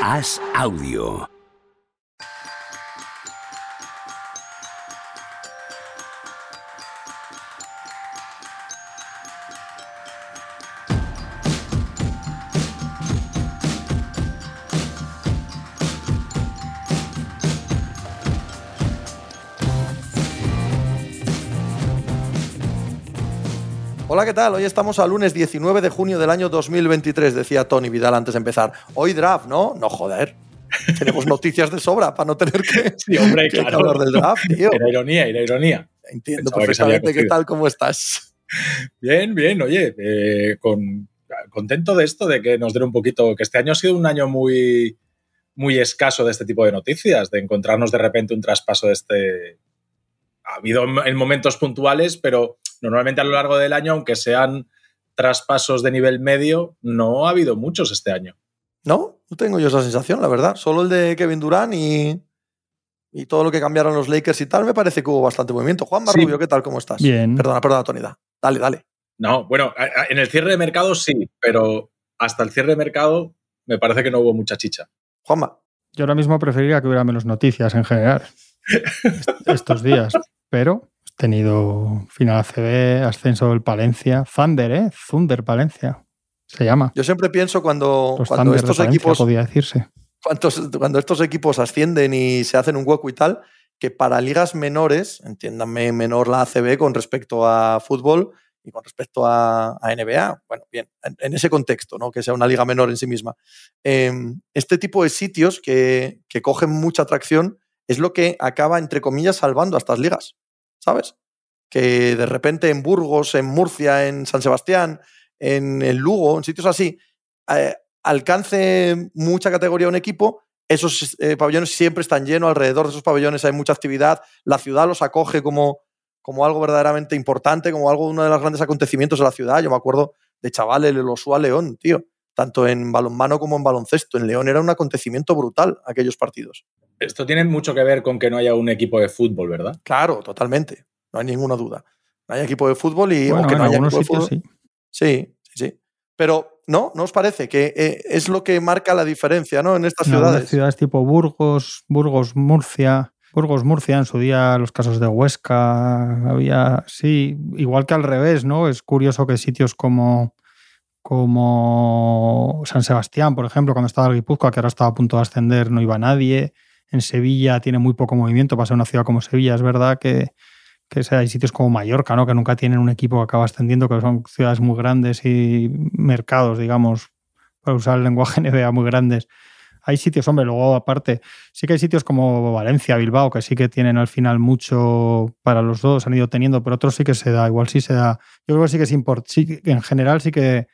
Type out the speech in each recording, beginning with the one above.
Haz audio. ¿Qué tal? Hoy estamos al lunes 19 de junio del año 2023, decía Tony Vidal antes de empezar. Hoy draft, ¿no? No joder. Tenemos noticias de sobra para no tener que, Sí, hombre, que claro. hablar del draft, tío. Era ironía, era ironía. Entiendo Pensaba que perfectamente qué tal, cómo estás. Bien, bien, oye, eh, con, contento de esto, de que nos den un poquito, que este año ha sido un año muy, muy escaso de este tipo de noticias, de encontrarnos de repente un traspaso de este... Ha habido en momentos puntuales, pero normalmente a lo largo del año, aunque sean traspasos de nivel medio, no ha habido muchos este año. No, no tengo yo esa sensación, la verdad. Solo el de Kevin Durant y, y todo lo que cambiaron los Lakers y tal, me parece que hubo bastante movimiento. Juan Sí. Marrubio, ¿qué tal? ¿Cómo estás? Bien. Perdona, perdona, Tony. da. Dale, dale. No, bueno, en el cierre de mercado sí, pero hasta el cierre de mercado me parece que no hubo mucha chicha. Juanma. Yo ahora mismo preferiría que hubiera menos noticias en general est- estos días, pero tenido final ACB, ascenso del Palencia, Thunder, ¿eh? Thunder Palencia, se llama. Yo siempre pienso cuando, Los cuando estos Palencia, equipos decirse. cuantos- cuando estos equipos ascienden y se hacen un hueco y tal, que para ligas menores, entiéndanme menor la ACB con respecto a fútbol y con respecto a, a NBA, bueno, bien, en, en ese contexto, ¿no? que sea una liga menor en sí misma, eh, este tipo de sitios que, que cogen mucha atracción es lo que acaba, entre comillas, salvando a estas ligas, ¿sabes? Que de repente en Burgos, en Murcia, en San Sebastián, en Lugo, en sitios así, eh, alcance mucha categoría un equipo, esos eh, pabellones siempre están llenos, alrededor de esos pabellones hay mucha actividad, la ciudad los acoge como, como algo verdaderamente importante, como algo uno de los grandes acontecimientos de la ciudad. Yo me acuerdo de chavales, el Osua León, tío, tanto en balonmano como en baloncesto. En León era un acontecimiento brutal aquellos partidos. Esto tiene mucho que ver con que no haya un equipo de fútbol, ¿verdad? Claro, totalmente, no hay ninguna duda. No hay equipo de fútbol y Bueno, o que no haya algunos equipo de sitios fútbol. sí. Sí, sí, sí. Pero no, ¿no os parece que eh, es lo que marca la diferencia, ¿no? En estas ciudades. ciudades tipo Burgos, Burgos, Murcia. Burgos, Murcia, en su día los casos de Huesca, había, sí, igual que al revés, ¿no? Es curioso que sitios como, como San Sebastián, por ejemplo, cuando estaba el Guipúzcoa, que ahora estaba a punto de ascender, no iba nadie. En Sevilla tiene muy poco movimiento, para ser una ciudad como Sevilla, es verdad que, que hay sitios como Mallorca, ¿no? Que nunca tienen un equipo que acaba ascendiendo, que son ciudades muy grandes y mercados, digamos, para usar el lenguaje NBA muy grandes. Hay sitios, hombre, luego aparte, sí que hay sitios como Valencia, Bilbao, que sí que tienen al final mucho para los dos, han ido teniendo, pero otros sí que se da, igual sí se da. Yo creo que sí que es importante, en general sí que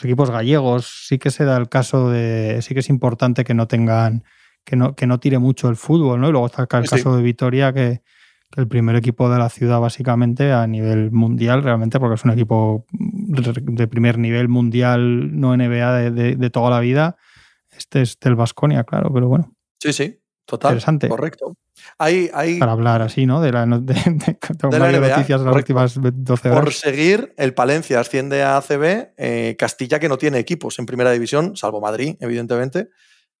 los equipos gallegos sí que se da el caso de, sí que es importante que no tengan, que no, que no tire mucho el fútbol, ¿no? Y luego está el Sí, caso de Vitoria, que, que el primer equipo de la ciudad básicamente a nivel mundial, realmente, porque es un equipo de primer nivel mundial, no NBA de, de- de toda la vida. Este es del Vasconia, claro, pero bueno, Sí, sí, total. Interesante. Correcto. Hay, hay para hablar así, ¿no? De la de, de- tengo De la varias NBA, noticias de las últimas 12 por horas. seguir, el Palencia asciende a ACB, eh, Castilla que no tiene equipos en primera división, salvo Madrid, evidentemente.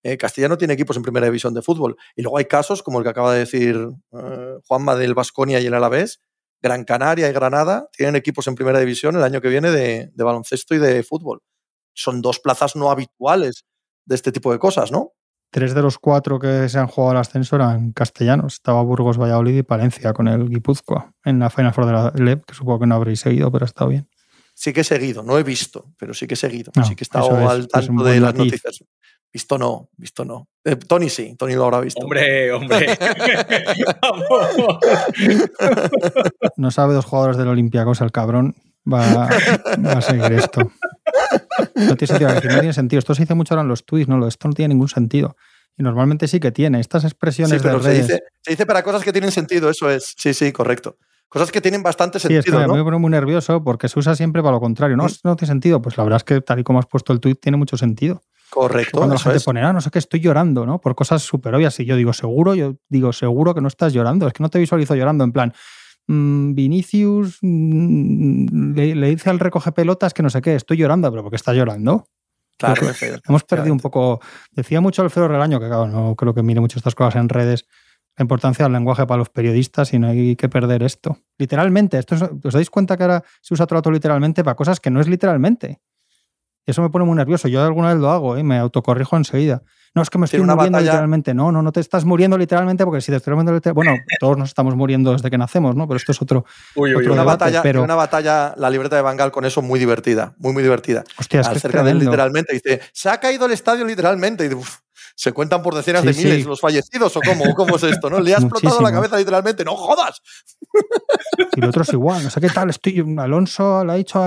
Eh, Castilla no tiene equipos en primera división de fútbol. Y luego hay casos, como el que acaba de decir eh, Juanma del Vasconia y el Alavés, Gran Canaria y Granada tienen equipos en primera división el año que viene de baloncesto y de fútbol. Son dos plazas no habituales de este tipo de cosas, ¿no? Tres de los cuatro que se han jugado al ascenso eran castellanos. Estaba Burgos, Valladolid y Palencia con el Guipúzcoa en la Final Four de la LEP, que supongo que no habréis seguido, pero ha estado bien. Sí que he seguido, no he visto, pero sí que he seguido. No, sí que he estado es- al es tanto de las matiz. noticias. Visto no, visto no. Eh, Tony sí, Tony lo habrá visto. Hombre, hombre. No sabe dos jugadores del Olympiacos, el cabrón va, va a seguir esto. No tiene sentido, decir, no tiene sentido. Esto se dice mucho ahora en los tweets, ¿no? Esto no tiene ningún sentido. Y normalmente sí que tiene. Estas Sí, expresiones de pero se redes. dice, se dice para cosas que tienen sentido, eso es. Sí, sí, correcto. Cosas que tienen bastante Sí, es que sentido, me muy nervioso porque se usa siempre para lo contrario. No, Mm. no tiene sentido. Pues la verdad es que tal y como has puesto el tweet tiene mucho sentido. Correcto, Cuando la gente es. pone, ah, no sé qué, estoy llorando, ¿no? Por cosas súper obvias. Y yo digo, seguro, yo digo, seguro que no estás llorando. Es que no te visualizo llorando. En plan, Vinicius mm, le, le dice al recoge pelotas que no sé qué, estoy llorando, pero ¿por qué estás llorando? Claro, hemos perdido un poco. Decía mucho Alfredo Relaño, que claro, no creo que mire mucho estas cosas en redes, la importancia del lenguaje para los periodistas y no hay que perder esto. Literalmente, esto ¿os dais cuenta que ahora se usa todo literalmente para cosas que no es literalmente? Eso me pone muy nervioso. Yo alguna vez lo hago, ¿eh? me autocorrijo enseguida. No, es que me estoy muriendo literalmente. No, no, no te estás muriendo literalmente porque si te estoy muriendo literalmente. Bueno, todos nos estamos muriendo desde que nacemos, ¿no? Pero esto es otro. Uy, uy, una, batalla, pero... una batalla, la libreta de Bangal con eso muy divertida, muy, muy divertida. Hostia, es Acerca de literalmente. Dice, se ha caído el estadio literalmente. Y se cuentan por decenas de miles los fallecidos o cómo, cómo es esto, ¿no? Le ha explotado la cabeza literalmente, no jodas. Y lo otro es igual, no sé qué tal, estoy, Alonso le ha dicho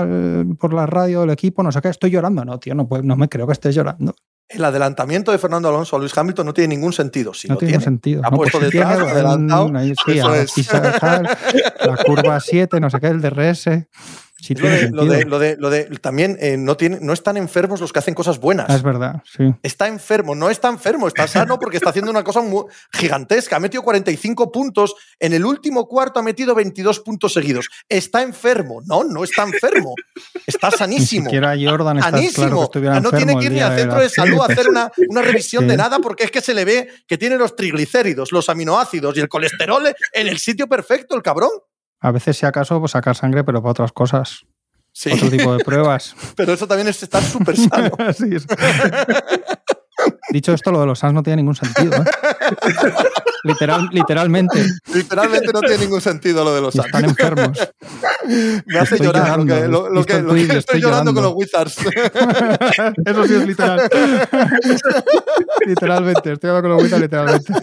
por la radio del equipo, no sé qué, estoy llorando, no, tío, no, no me creo que estés llorando el adelanamiento de Fernando Alonso a Luis Hamilton no tiene ningún sentido. no tiene, sentido. Ha puesto pues detrás, adelantado. la curva 7, no sé qué, el DRS lo, de, lo, de, lo, de, también eh, no, tiene, no están enfermos los que hacen cosas buenas. Es verdad, sí. Está enfermo, no está enfermo, está sano porque está haciendo una cosa gigantesca. Ha metido 45 puntos, en el último cuarto ha metido 22 puntos seguidos. Está enfermo, no, no está enfermo. Está sanísimo. Ni siquiera Jordan está sanísimo. Claro no tiene que ir ni al centro de, salud a hacer una, una revisión de nada porque es que se le ve que tiene los triglicéridos, los aminoácidos y el colesterol en el sitio perfecto, el cabrón. A veces, si acaso, pues sacar sangre, pero para otras cosas. Sí. Otro tipo de pruebas. pero eso también es estar súper sano. Dicho esto, lo de los SANS no tiene ningún sentido. ¿eh? Literal, literalmente. Literalmente no tiene ningún sentido lo de los SANS. Están enfermos. Me hace llorar lo que, estoy, llorando, con los Wizards. Eso sí es literal. literalmente, estoy llorando con los Wizards literalmente.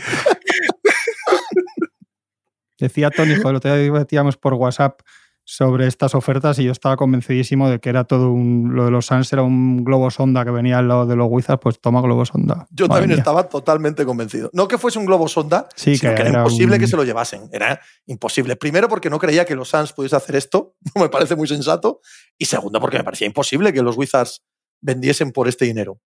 Decía Tony, joder, lo otro día decíamos por WhatsApp sobre estas ofertas y yo estaba convencidísimo de que era todo un. Lo de los Suns era un globo sonda que venía al lado de los Wizards, pues toma globo sonda. Yo también estaba totalmente convencido. No que fuese un globo sonda, sino que, era, imposible que se lo llevasen. Era imposible. Primero, porque no creía que los Suns pudiese hacer esto, no me parece muy sensato. Y segundo, porque me parecía imposible que los Wizards vendiesen por este dinero.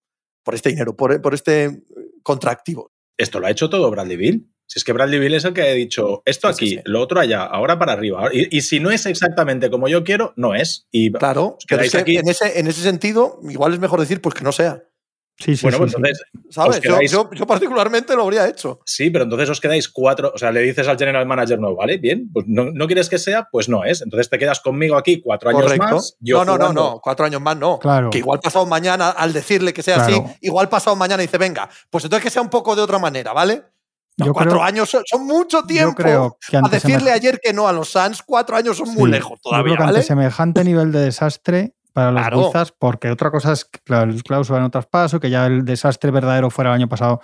Por este dinero, por, por este contractivo. Esto lo ha hecho todo Bradley Bill. Si es que Bradley Bill es el que ha dicho esto aquí, lo otro allá, ahora para arriba. Y, si no es exactamente como yo quiero, no es. Y claro, pero aquí. En, ese, en ese sentido, igual es mejor decir pues que no sea. Sí, sí, bueno, pues entonces. ¿Sabes? Yo, particularmente lo habría hecho. Sí, pero entonces os quedáis cuatro. O sea, le dices al general manager, no, vale, bien, pues no, quieres que sea, pues no es. Entonces te quedas conmigo aquí cuatro años más. no, no, no, no, cuatro años más no. Claro. Que igual pasado mañana, al decirle que sea así, igual pasado mañana dice, venga, pues entonces que sea un poco de otra manera, ¿vale? Cuatro años son, mucho tiempo. creo a decirle ayer que no a los Suns, cuatro años son muy lejos todavía. Yo creo que ante semejante nivel de desastre para los claro. porque otra cosa es que el cláusula en traspaso, que ya el desastre verdadero fuera el año pasado,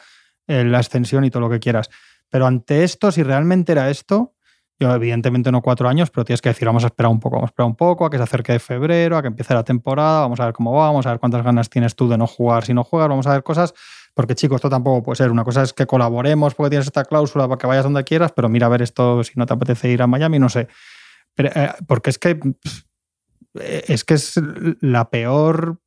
eh, la extensión y todo lo que quieras. Pero ante esto, si realmente era esto, evidentemente no cuatro años, pero tienes que decir, vamos a esperar un poco, vamos a esperar un poco, a que se acerque de febrero, a que empiece la temporada, vamos a ver cómo va, vamos a ver cuántas ganas tienes tú de no jugar si no juegas, vamos a ver cosas porque chicos, esto tampoco puede ser. Una cosa es que colaboremos porque tienes esta cláusula para que vayas donde quieras, pero mira a ver esto si no te apetece ir a Miami, no sé. Eh, porque es que es que es la peor,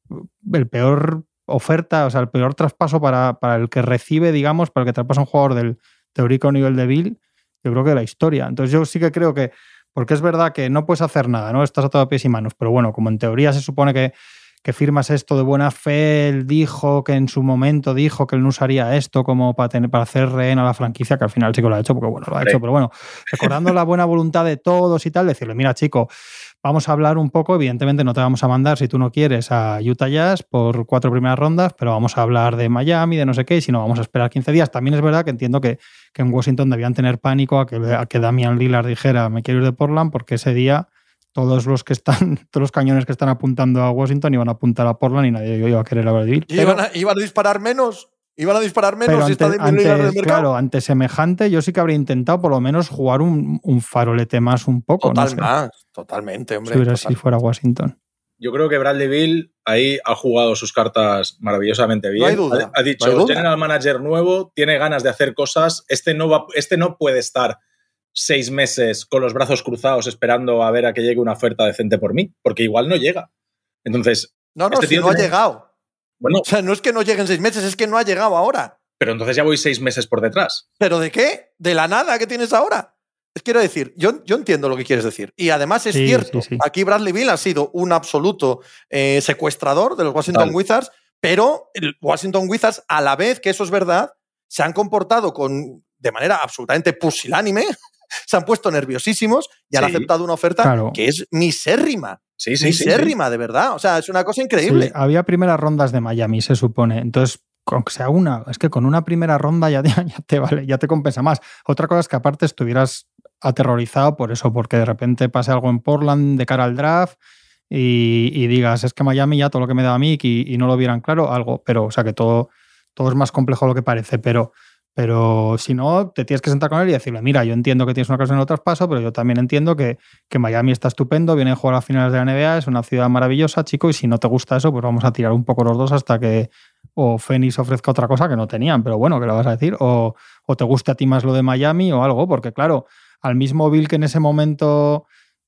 el peor oferta, o sea, el peor traspaso para, el que recibe, digamos, para el que traspasa un jugador del teórico nivel de Bill, yo creo que de la historia. Entonces yo sí que creo que, porque es verdad que no puedes hacer nada, ¿no? Estás a todo pies y manos, pero bueno, como en teoría se supone que que firmas esto de buena fe, él dijo que en su momento dijo que él no usaría esto como para, tener, para hacer rehén a la franquicia, que al final sí que lo ha hecho, porque bueno, lo ha hecho, pero bueno, recordando la buena voluntad de todos y tal, decirle, mira chico, vamos a hablar un poco, evidentemente no te vamos a mandar si tú no quieres a Utah Jazz por cuatro primeras rondas, pero vamos a hablar de Miami, de no sé qué, y si no, vamos a esperar 15 días. También es verdad que entiendo que, que en Washington debían tener pánico a que, a que Damian Lillard dijera, me quiero ir de Portland, porque ese día todos los que están, todos los cañones que están apuntando a Washington iban a apuntar a Portland y nadie iba a querer hablar de ¿Iban, a, ¿Iban a disparar menos? ¿Iban a disparar menos si Claro, ante semejante, yo sí que habría intentado por lo menos jugar un, farolete más un poco. Total más, totalmente, hombre. Si, hubiera, si fuera Washington. Yo creo que Bradley Bill ahí ha jugado sus cartas maravillosamente bien. No hay duda. Ha, dicho, general manager nuevo, tiene ganas de hacer cosas. Este no, va, este no puede estar seis meses con los brazos cruzados esperando a ver a que llegue una oferta decente por mí, porque igual no llega. Entonces. No, no, este no ha llegado. Bueno. O sea, no es que no lleguen seis meses, es que no ha llegado ahora. Pero entonces ya voy seis meses por detrás. ¿Pero de qué? ¿De la nada que tienes ahora? Quiero decir, yo, yo entiendo lo que quieres decir. Y además es cierto, aquí Bradley Bill ha sido un absoluto eh, secuestrador de los Washington Wizards Pero el Washington Wizards, a la vez que eso es verdad, se han comportado con, de manera absolutamente pusilánime, se han puesto nerviosísimos y han aceptado una oferta que es misérrima. Sí, sí, misérrima, de verdad. O sea, es una cosa increíble. había primeras rondas de Miami, se supone. Entonces, aunque sea una, es que con una primera ronda ya te, vale, ya te compensa más. Otra cosa es que aparte estuvieras aterrorizado por eso, porque de repente pase algo en Portland de cara al draft y, digas, es que Miami ya todo lo que me da a mí y, no lo vieran claro, algo, pero, o sea, que todo, todo es más complejo de lo que parece, pero, pero si no, te tienes que sentar con él y decirle, mira, yo entiendo que tienes una cosa en el traspaso, pero yo también entiendo que, que, Miami está estupendo, viene a jugar a finales de la NBA, es una ciudad maravillosa, chico, y si no te gusta eso, pues vamos a tirar un poco los dos hasta que o Phoenix ofrezca otra cosa que no tenían, pero bueno, ¿qué le vas a decir? O, o te guste a ti más lo de Miami o algo, porque claro, al mismo Bill que en ese momento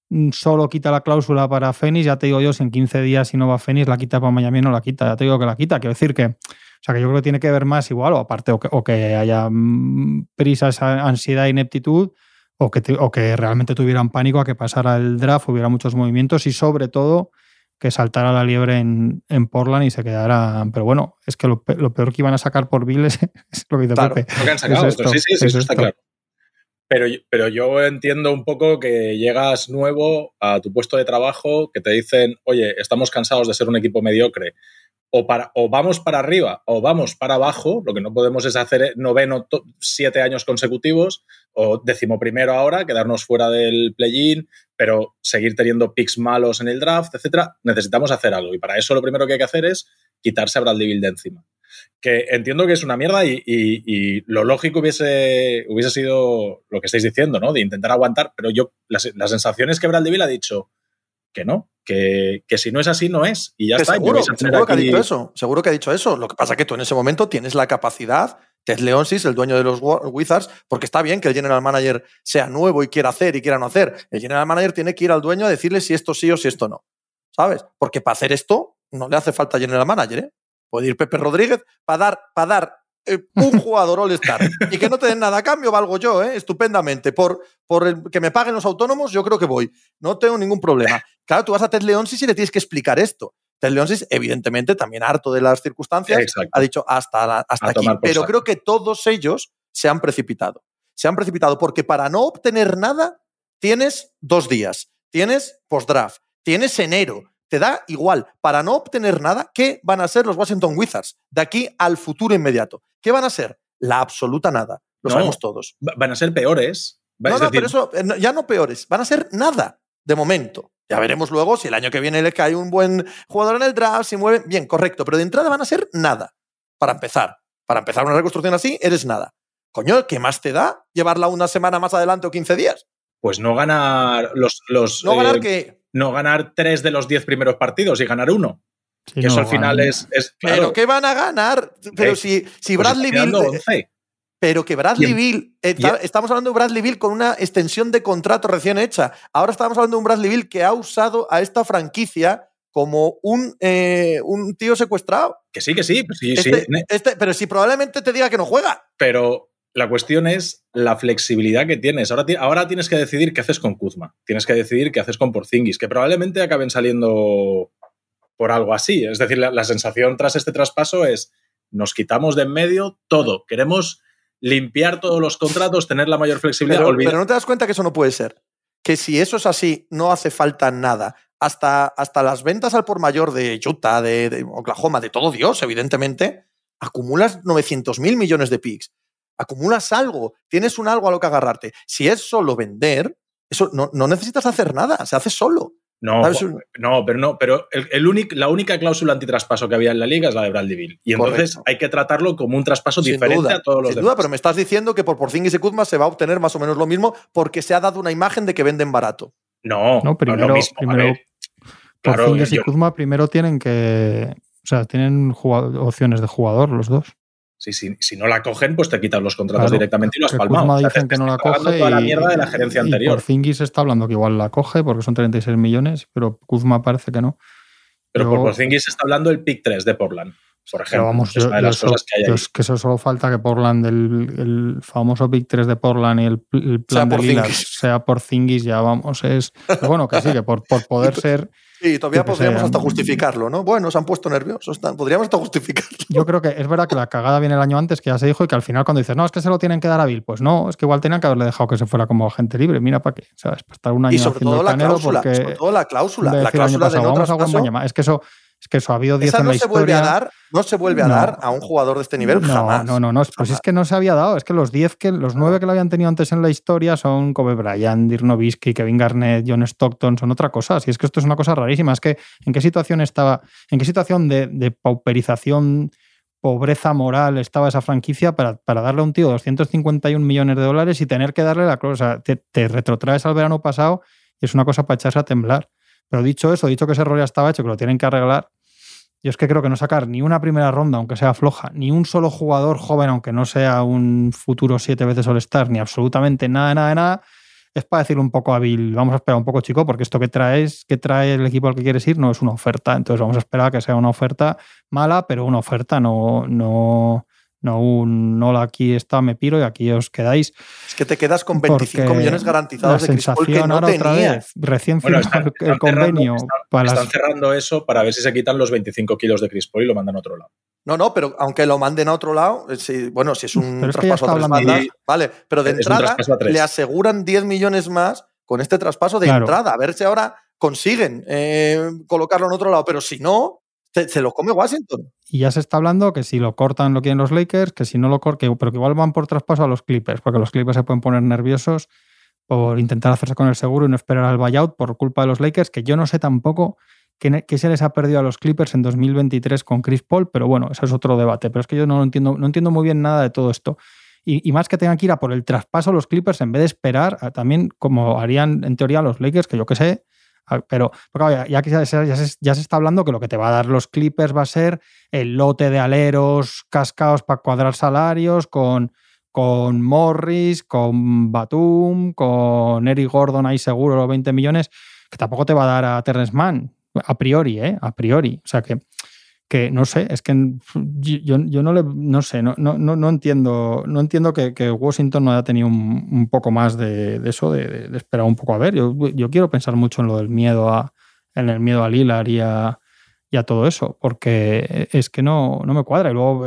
Mm, solo quita la cláusula para Fénix, ya te digo yo, si en 15 días si no va Fénix, la quita para Miami no la quita, ya te digo que la quita. Quiero decir que, o sea, que yo creo que tiene que ver más igual, o aparte, o que, haya mm, prisa, ansiedad, ineptitud, o que, o que realmente tuvieran pánico a que pasara el draft, hubiera muchos movimientos y sobre todo que saltara la liebre en, en Portland y se quedara. Pero bueno, es que lo, peor que iban a sacar por Bill es, lo que dice Pepe. Lo que han sacado, sí, sí, sí, eso está claro. Pero, pero yo entiendo un poco que llegas nuevo a tu puesto de trabajo, que te dicen, oye, estamos cansados de ser un equipo mediocre, o, para, o vamos para arriba o vamos para abajo, lo que no podemos es hacer noveno siete años consecutivos, o decimoprimero ahora, quedarnos fuera del play-in, pero seguir teniendo picks malos en el draft, etcétera. Necesitamos hacer algo. Y para eso lo primero que hay que hacer es quitarse a Bradley Bill de encima que entiendo que es una mierda y, lo lógico hubiese, hubiese sido lo que estáis diciendo, ¿no? De intentar aguantar, pero yo, la, sensación es que Bradley ha dicho que no, que, si no es así, no es. Y ya está. Seguro, seguro que ha dicho eso. Seguro que ha dicho eso. Lo que pasa es que tú en ese momento tienes la capacidad. Ted Leonsis, el dueño de los Wizards, porque está bien que el general manager sea nuevo y quiera hacer y quiera no hacer. El general manager tiene que ir al dueño a decirle si esto sí o si esto no. ¿Sabes? Porque para hacer esto no le hace falta general manager, ¿eh? Puede ir Pepe Rodríguez para dar, para dar eh, un jugador All-Star y que no te den nada a cambio, valgo yo, ¿eh? estupendamente. Por, por el, que me paguen los autónomos, yo creo que voy. No tengo ningún problema. Claro, tú vas a Ted Leonsis y le tienes que explicar esto. Ted Leonsis, evidentemente, también harto de las circunstancias, ha dicho hasta, hasta aquí. Pero creo que todos ellos se han precipitado. Se han precipitado porque para no obtener nada tienes dos días, tienes post-draft, tienes enero, te da igual. Para no obtener nada, ¿qué van a ser los Washington Wizards de aquí al futuro inmediato? ¿Qué van a ser? La absoluta nada. Lo sabemos todos. Van a ser peores. No, no, pero eso, eh, ya no peores. Van a ser nada de momento. Ya veremos luego si el año que viene le cae un buen jugador en el draft, si mueve. Bien, correcto. Pero de entrada van a ser nada. Para empezar. Para empezar una reconstrucción así, eres nada. Coño, ¿qué más te da llevarla una semana más adelante o 15 días? Pues no ganar los. los no ganar eh, que no ganar tres de los diez primeros partidos y ganar uno. que eso al final es, Pero ¿qué van a ganar? Pero si, si pues Bradley Bill. Pero que Bradley Bill. Eh, estamos hablando de Bradley Bill con una extensión de contrato recién hecha. Ahora estamos hablando de un Bradley Bill que ha usado a esta franquicia como un, eh, un tío secuestrado. Que sí, que sí. Pues este, este, pero si probablemente te diga que no juega. Pero la cuestión es la flexibilidad que tienes. Ahora, ahora, tienes que decidir qué haces con Kuzma. Tienes que decidir qué haces con Porzingis, que probablemente acaben saliendo por algo así. Es decir, la, sensación tras este traspaso es nos quitamos de en medio todo. Queremos limpiar todos los contratos, tener la mayor flexibilidad. Pero, no te das cuenta que eso no puede ser. Que si eso es así, no hace falta nada. Hasta, hasta las ventas al por mayor de Utah, de, de Oklahoma, de todo Dios, evidentemente, acumulas 900 mil millones de picks acumulas algo, tienes un algo a lo que agarrarte. Si es solo vender, eso no, necesitas hacer nada, se hace solo. No, no, pero no, pero el, la única cláusula antitraspaso que había en la liga es la de Bradley. Y entonces hay que tratarlo como un traspaso diferente a todos los sin duda, pero me estás diciendo que por Porzingis y Kuzma se va a obtener más o menos lo mismo porque se ha dado una imagen de que venden barato. No, no, primero, primero Porzingis y Kuzma primero tienen que, o sea, tienen opciones de jugador los dos. Si, si, no la cogen, pues te quitan los contratos directamente y lo has palmado. dicen que no la coge. Toda la mierda de la gerencia anterior. Por Zingis está hablando que igual la coge porque son 36 millones, pero Kuzma parece que no. Pero por Porzingis está hablando el pick 3 de Portland. Por ejemplo. vamos, es las cosas que hay Es que eso solo falta que Portland, el, el, famoso Big 3 de Portland y el, plan de Lillard sea por Zingis, ya vamos, es... bueno, que sí, que por, por poder ser Sí, todavía podríamos hasta justificarlo, ¿no? Bueno, se han puesto nerviosos, podríamos hasta justificarlo. Yo creo que es verdad que la cagada viene el año antes, que ya se dijo, y que al final cuando dices, no, es que se lo tienen que dar a Bill, pues no, es que igual tenían que haberle dejado que se fuera como agente libre, mira para qué, ¿sabes? Para estar un año y sobre todo la cláusula, sobre todo la cláusula, la cláusula de no vamos a Es que eso es que eso ha habido 10 en la se historia. Vuelve a dar, no se vuelve a dar a un jugador de este nivel no, jamás. No, no, no. Pues es que no se había dado. Es que los 10 que, los 9 que lo habían tenido antes en la historia son Kobe Bryant, Dirk Nowitzki, Kevin Garnett, John Stockton, son otra cosa. Si es que esto es una cosa rarísima. Es que en qué situación estaba, en qué situación de, pauperización, pobreza moral estaba esa franquicia para, para, darle a un tío 251 millones de dólares y tener que darle la cosa. Te, te retrotraes al verano pasado y es una cosa para echarse a temblar. Pero dicho eso, dicho que ese ya estaba hecho, que lo tienen que arreglar, yo es que creo que no sacar ni una primera ronda, aunque sea floja, ni un solo jugador joven, aunque no sea un futuro siete veces All-Star, ni absolutamente nada, nada, nada, es para decirle un poco Bill, vamos a esperar un poco, chico, porque esto que traes, que trae el equipo al que quieres ir, no es una oferta. Entonces vamos a esperar que sea una oferta mala, pero una oferta, no, no, no un hola, aquí está, me piro y aquí os quedáis. Es que te quedas con 25 millones garantizados de Chris Paul que no ahora otra vez, recién bueno, el convenio. están, cerrando eso para ver si se quitan los 25 kilos de Chris Paul y lo mandan a otro lado. No, no, pero aunque lo manden a otro lado, bueno, si es un traspaso a tres bandas, vale, pero de entrada le aseguran 10 millones más con este traspaso de entrada, a ver si ahora consiguen eh, colocarlo en otro lado, pero si no, se, lo come Washington. Y ya se está hablando que si lo cortan lo quieren los Lakers, que si no lo cortan, pero que igual van por traspaso a los Clippers, porque los Clippers se pueden poner nerviosos por intentar hacerse con el seguro y no esperar al buyout por culpa de los Lakers, que yo no sé tampoco qué, se les ha perdido a los Clippers en 2023 con Chris Paul, pero bueno, eso es otro debate. Pero es que yo no entiendo, no entiendo muy bien nada de todo esto. Y, más que tengan que ir a por el traspaso los Clippers en vez de esperar, también como harían en teoría los Lakers, que yo qué sé, Pero, ya, ya se, ya, se, está hablando que lo que te va a dar los Clippers va a ser el lote de aleros cascados para cuadrar salarios con, con Morris, con Batum, con Eric Gordon ahí seguro los 20 millones, que tampoco te va a dar a Terrence Mann, a priori, ¿eh? A priori. O sea que que no sé, es que yo, yo no le no sé, no, no, no entiendo, no entiendo que, Washington no haya tenido un, poco más de, eso, de, esperar un poco a ver. Yo, yo, quiero pensar mucho en lo del miedo a, en el miedo a Lilar y a, y todo eso, porque es que no, no me cuadra. Y luego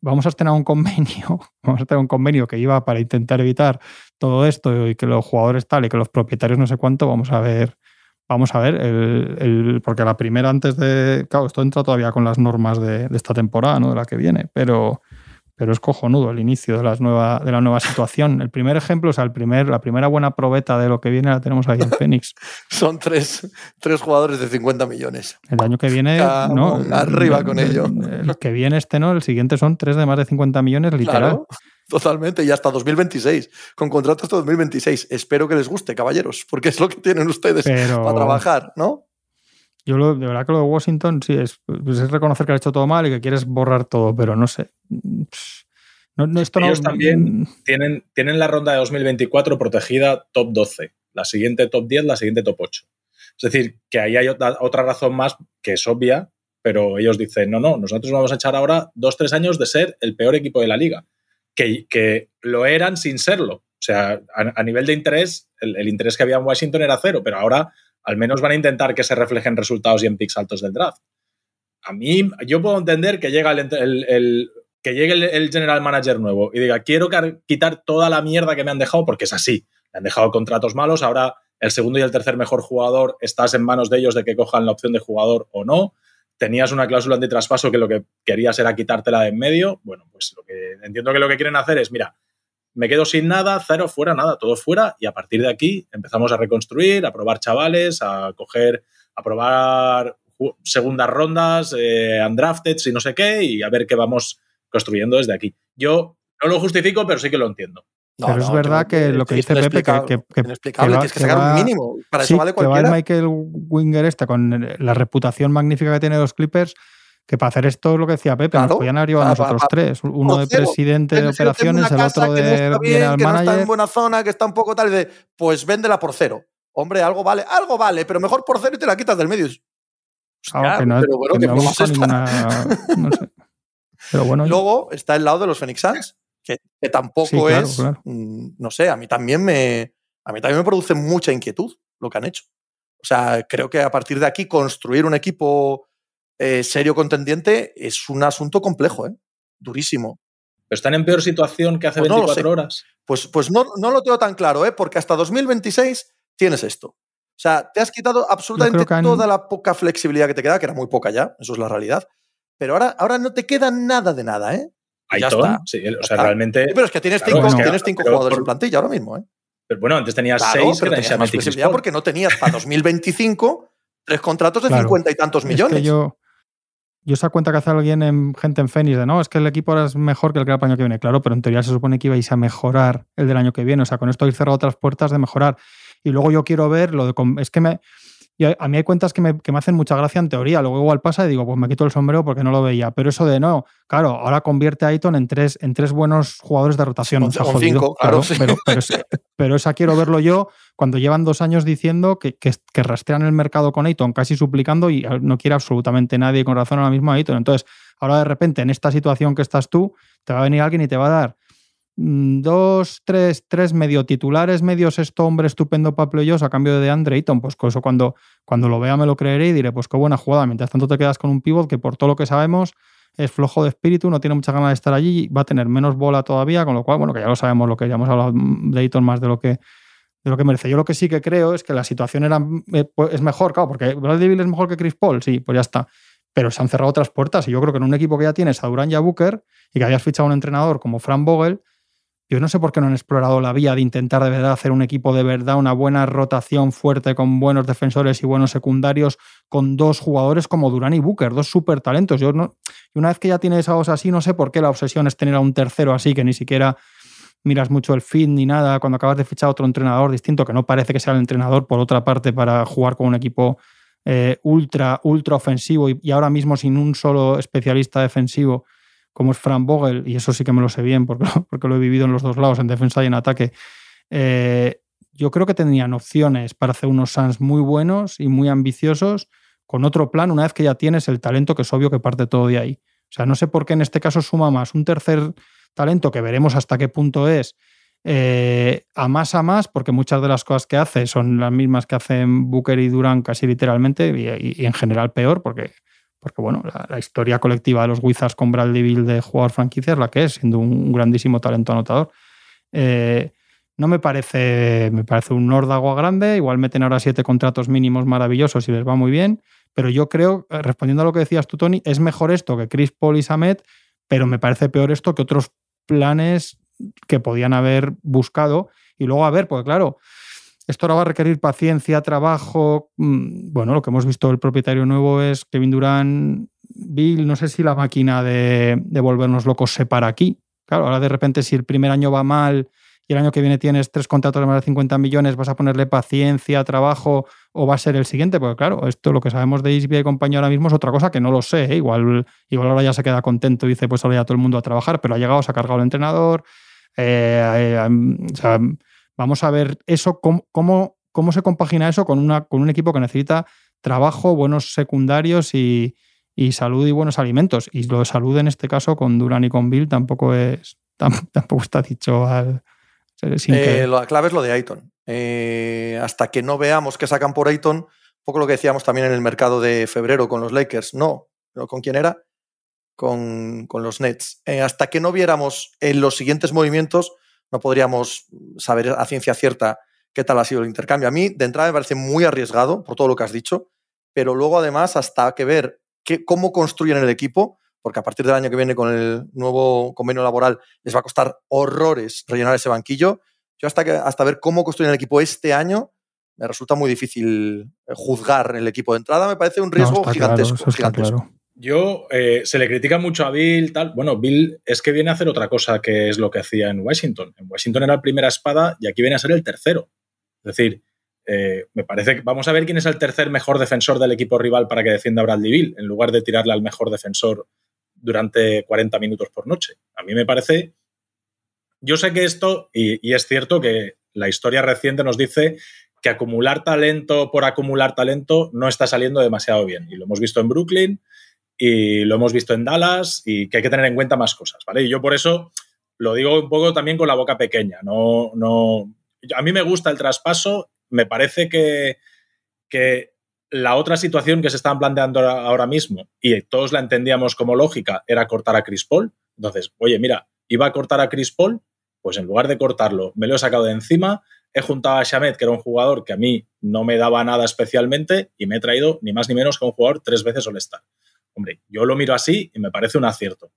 vamos a tener un convenio, vamos a tener un convenio que iba para intentar evitar todo esto y que los jugadores tal y que los propietarios no sé cuánto, vamos a ver Vamos a ver, el, porque la primera antes de. Claro, esto entra todavía con las normas de, esta temporada, ¿no? De la que viene, pero, pero es cojonudo el inicio de, las nueva, de la nueva situación. El primer ejemplo, o sea, el primer, la primera buena probeta de lo que viene la tenemos ahí en Phoenix. Son tres, tres, jugadores de 50 millones. El año que viene, ¿no? Arriba con ello. El, que viene este, ¿no? El siguiente son tres de más de 50 millones, literal. Totalmente, y hasta 2026, con contrato hasta 2026. Espero que les guste, caballeros, porque es lo que tienen ustedes para trabajar, ¿no? Yo lo, de verdad que lo de Washington sí es, pues es reconocer que ha hecho todo mal y que quieres borrar todo, pero no sé. No, esto Ellos también tienen, tienen la ronda de 2024 protegida top 12, la siguiente top 10, la siguiente top 8. Es decir, que ahí hay otra, otra razón más que es obvia, pero ellos dicen, no, no, nosotros vamos a echar ahora dos, tres años de ser el peor equipo de la liga que, lo eran sin serlo. O sea, a, nivel de interés, el, interés que había en Washington era cero, pero ahora al menos van a intentar que se reflejen resultados y en picks altos del draft. A mí, yo puedo entender que, llega el, que llegue el, general manager nuevo y diga, quiero quitar toda la mierda que me han dejado, porque es así. Me han dejado contratos malos, ahora el segundo y el tercer mejor jugador estás en manos de ellos de que cojan la opción de jugador o no tenías una cláusula de traspaso que lo que querías era quitártela de en medio. Bueno, pues lo que entiendo que lo que quieren hacer es, mira, me quedo sin nada, cero, fuera, nada, todo fuera, y a partir de aquí empezamos a reconstruir, a probar chavales, a coger, a probar segundas rondas, eh, undrafted y no sé qué, y a ver qué vamos construyendo desde aquí. Yo no lo justifico, pero sí que lo entiendo pero es verdad que lo que dice Pepe, que, que, que, tienes que sacar un mínimo. Para eso vale cualquiera. Que va el Michael Winger este con la reputación magnífica que tiene los Clippers, que para hacer esto es lo que decía Pepe, nos podían haber llevado a nosotros tres. Uno de presidente de operaciones, el otro de no bien, que no está en buena zona, que está un poco tal, y de, pues véndela por cero. Hombre, algo vale, algo vale, pero mejor por cero y te la quitas del medio. Claro, que no, pero bueno, que, no ninguna, no sé. Pero bueno. Luego está el lado de los Phoenix Suns, que, tampoco es. Mm, no sé, a mí también me. A mí también me produce mucha inquietud lo que han hecho. O sea, creo que a partir de aquí construir un equipo eh, serio contendiente es un asunto complejo, ¿eh? durísimo. Pero están en peor situación que hace 24 pues horas. Pues, pues no, no lo tengo tan claro, ¿eh? porque hasta 2026 tienes esto. O sea, te has quitado absolutamente toda la poca flexibilidad que te queda, que era muy poca ya, eso es la realidad. Pero ahora, ahora no te queda nada de nada, ¿eh? Ahí está. Sí, o sea, realmente. pero es que tienes cinco, tienes cinco jugadores en plantilla ahora mismo, ¿eh? Pero bueno, antes tenías seis, pero tenías más flexibilidad porque no tenías para 2025 tres contratos de cincuenta y tantos millones. yo, yo se cuenta que hace alguien en gente en Fénix de no, es que el equipo ahora es mejor que el que era el año que viene. Claro, pero en teoría se supone que ibais a mejorar el del año que viene. O sea, con esto habéis cerrado otras puertas de mejorar. Y luego yo quiero ver lo de. Es que me. A mí hay cuentas que me, hacen mucha gracia en teoría. Luego igual pasa y digo, pues me quito el sombrero porque no lo veía. Pero eso de no, claro, ahora convierte a Ayton en tres, en tres buenos jugadores de rotación. O cinco, claro. pero, pero, esa quiero verlo yo cuando llevan dos años diciendo que, que, rastrean el mercado con Ayton, casi suplicando y no quiere absolutamente nadie con razón ahora mismo a Ayton. Entonces, ahora de repente, en esta situación que estás tú, te va a venir alguien y te va a dar dos, tres, tres medio titulares, medio sexto hombre estupendo para playoffs a cambio de Andre Ayton. Pues eso cuando, cuando lo vea me lo creeré y diré, pues qué buena jugada. Mientras tanto te quedas con un pivot que por todo lo que sabemos es flojo de espíritu, no tiene mucha ganas de estar allí, va a tener menos bola todavía, con lo cual, bueno, que ya lo sabemos, lo que ya hemos hablado de Ayton más de lo que de lo que merece. Yo lo que sí que creo es que la situación era, eh, pues, es mejor, claro, porque Bradley es mejor que Chris Paul, sí, pues ya está. Pero se han cerrado otras puertas y yo creo que en un equipo que ya tienes a Durán y a Booker y que hayas fichado a un entrenador como Frank Vogel, yo no sé por qué no han explorado la vía de intentar de verdad hacer un equipo de verdad, una buena rotación fuerte con buenos defensores y buenos secundarios, con dos jugadores como Durán y Booker, dos súper talentos. Yo no, y una vez que ya tienes a dos así, no sé por qué la obsesión es tener a un tercero así, que ni siquiera miras mucho el fit ni nada, cuando acabas de fichar a otro entrenador distinto, que no parece que sea el entrenador, por otra parte, para jugar con un equipo eh, ultra, ultra ofensivo y ahora mismo sin un solo especialista defensivo como es Frank Vogel, y eso sí que me lo sé bien porque, porque lo he vivido en los dos lados, en defensa y en ataque, eh, yo creo que tendrían opciones para hacer unos Suns muy buenos y muy ambiciosos con otro plan una vez que ya tienes el talento que es obvio que parte todo de ahí. O sea, no sé por qué en este caso suma más un tercer talento que veremos hasta qué punto es eh, a más a más, porque muchas de las cosas que hace son las mismas que hacen Booker y Durán casi literalmente y en general peor, porque porque bueno, la, historia colectiva de los Wizards con Bradley Bill de jugador franquicia es la que es, siendo un grandísimo talento anotador. Eh, no me parece, me parece un nórdago grande, igual meten ahora siete contratos mínimos maravillosos y les va muy bien, pero yo creo, eh, respondiendo a lo que decías tú, Tony, es mejor esto que Chris Paul y Samet, pero me parece peor esto que otros planes que podían haber buscado. Y luego, a ver, porque claro, esto ahora va a requerir paciencia, trabajo. Mm, bueno, lo que hemos visto del propietario nuevo es Kevin Durán, Bill. No sé si la máquina de, volvernos locos se para aquí. Claro, ahora de repente, si el primer año va mal y el año que viene tienes tres contratos de más de 50 millones, vas a ponerle paciencia, trabajo o va a ser el siguiente. Porque claro, esto lo que sabemos de Isbia y compañía ahora mismo es otra cosa que no lo sé. ¿eh? Igual, igual ahora ya se queda contento y dice, pues ahora ya todo el mundo a trabajar, pero ha llegado, se ha cargado el entrenador. Eh, eh, o sea, Vamos a ver eso, cómo, cómo, se compagina eso con, una, con un equipo que necesita trabajo, buenos secundarios y, salud y buenos alimentos. Y lo de salud en este caso con Duran y con Bill tampoco es tampoco está dicho al, eh, La clave es lo de Ayton. Eh, hasta que no veamos que sacan por Ayton, un poco lo que decíamos también en el mercado de febrero con los Lakers, no, ¿con quién era? Con, los Nets. Eh, hasta que no viéramos en los siguientes movimientos no podríamos saber a ciencia cierta qué tal ha sido el intercambio. A mí, de entrada, me parece muy arriesgado por todo lo que has dicho, pero luego, además, hasta que ver cómo construyen el equipo, porque a partir del año que viene con el nuevo convenio laboral les va a costar horrores rellenar ese banquillo. Yo hasta, que, hasta ver cómo construyen el equipo este año, me resulta muy difícil eh, juzgar el equipo de entrada. Me parece un riesgo gigantesco. gigantesco. Yo, eh, se le critica mucho a Bill, tal. Bueno, Bill es que viene a hacer otra cosa que es lo que hacía en Washington. En Washington era la primera espada y aquí viene a ser el tercero. Es decir, eh, me parece que vamos a ver quién es el tercer mejor defensor del equipo rival para que defienda a Bradley Bill, en lugar de tirarle al mejor defensor durante 40 minutos por noche. A mí me parece. Yo sé que esto, y, y es cierto que la historia reciente nos dice que acumular talento por acumular talento no está saliendo demasiado bien. Y lo hemos visto en Brooklyn y lo hemos visto en Dallas y que hay que tener en cuenta más cosas, ¿vale? Y yo por eso lo digo un poco también con la boca pequeña. No, no, a mí me gusta el traspaso, me parece que, que la otra situación que se están planteando ahora mismo, y todos la entendíamos como lógica, era cortar a Chris Paul. Entonces, oye, mira, iba a cortar a Chris Paul, pues en lugar de cortarlo, me lo he sacado de encima, he juntado a Shamet, que era un jugador que a mí no me daba nada especialmente, y me he traído ni más ni menos que un jugador tres veces All-Star. Hombre, yo lo miro así y me parece un acierto.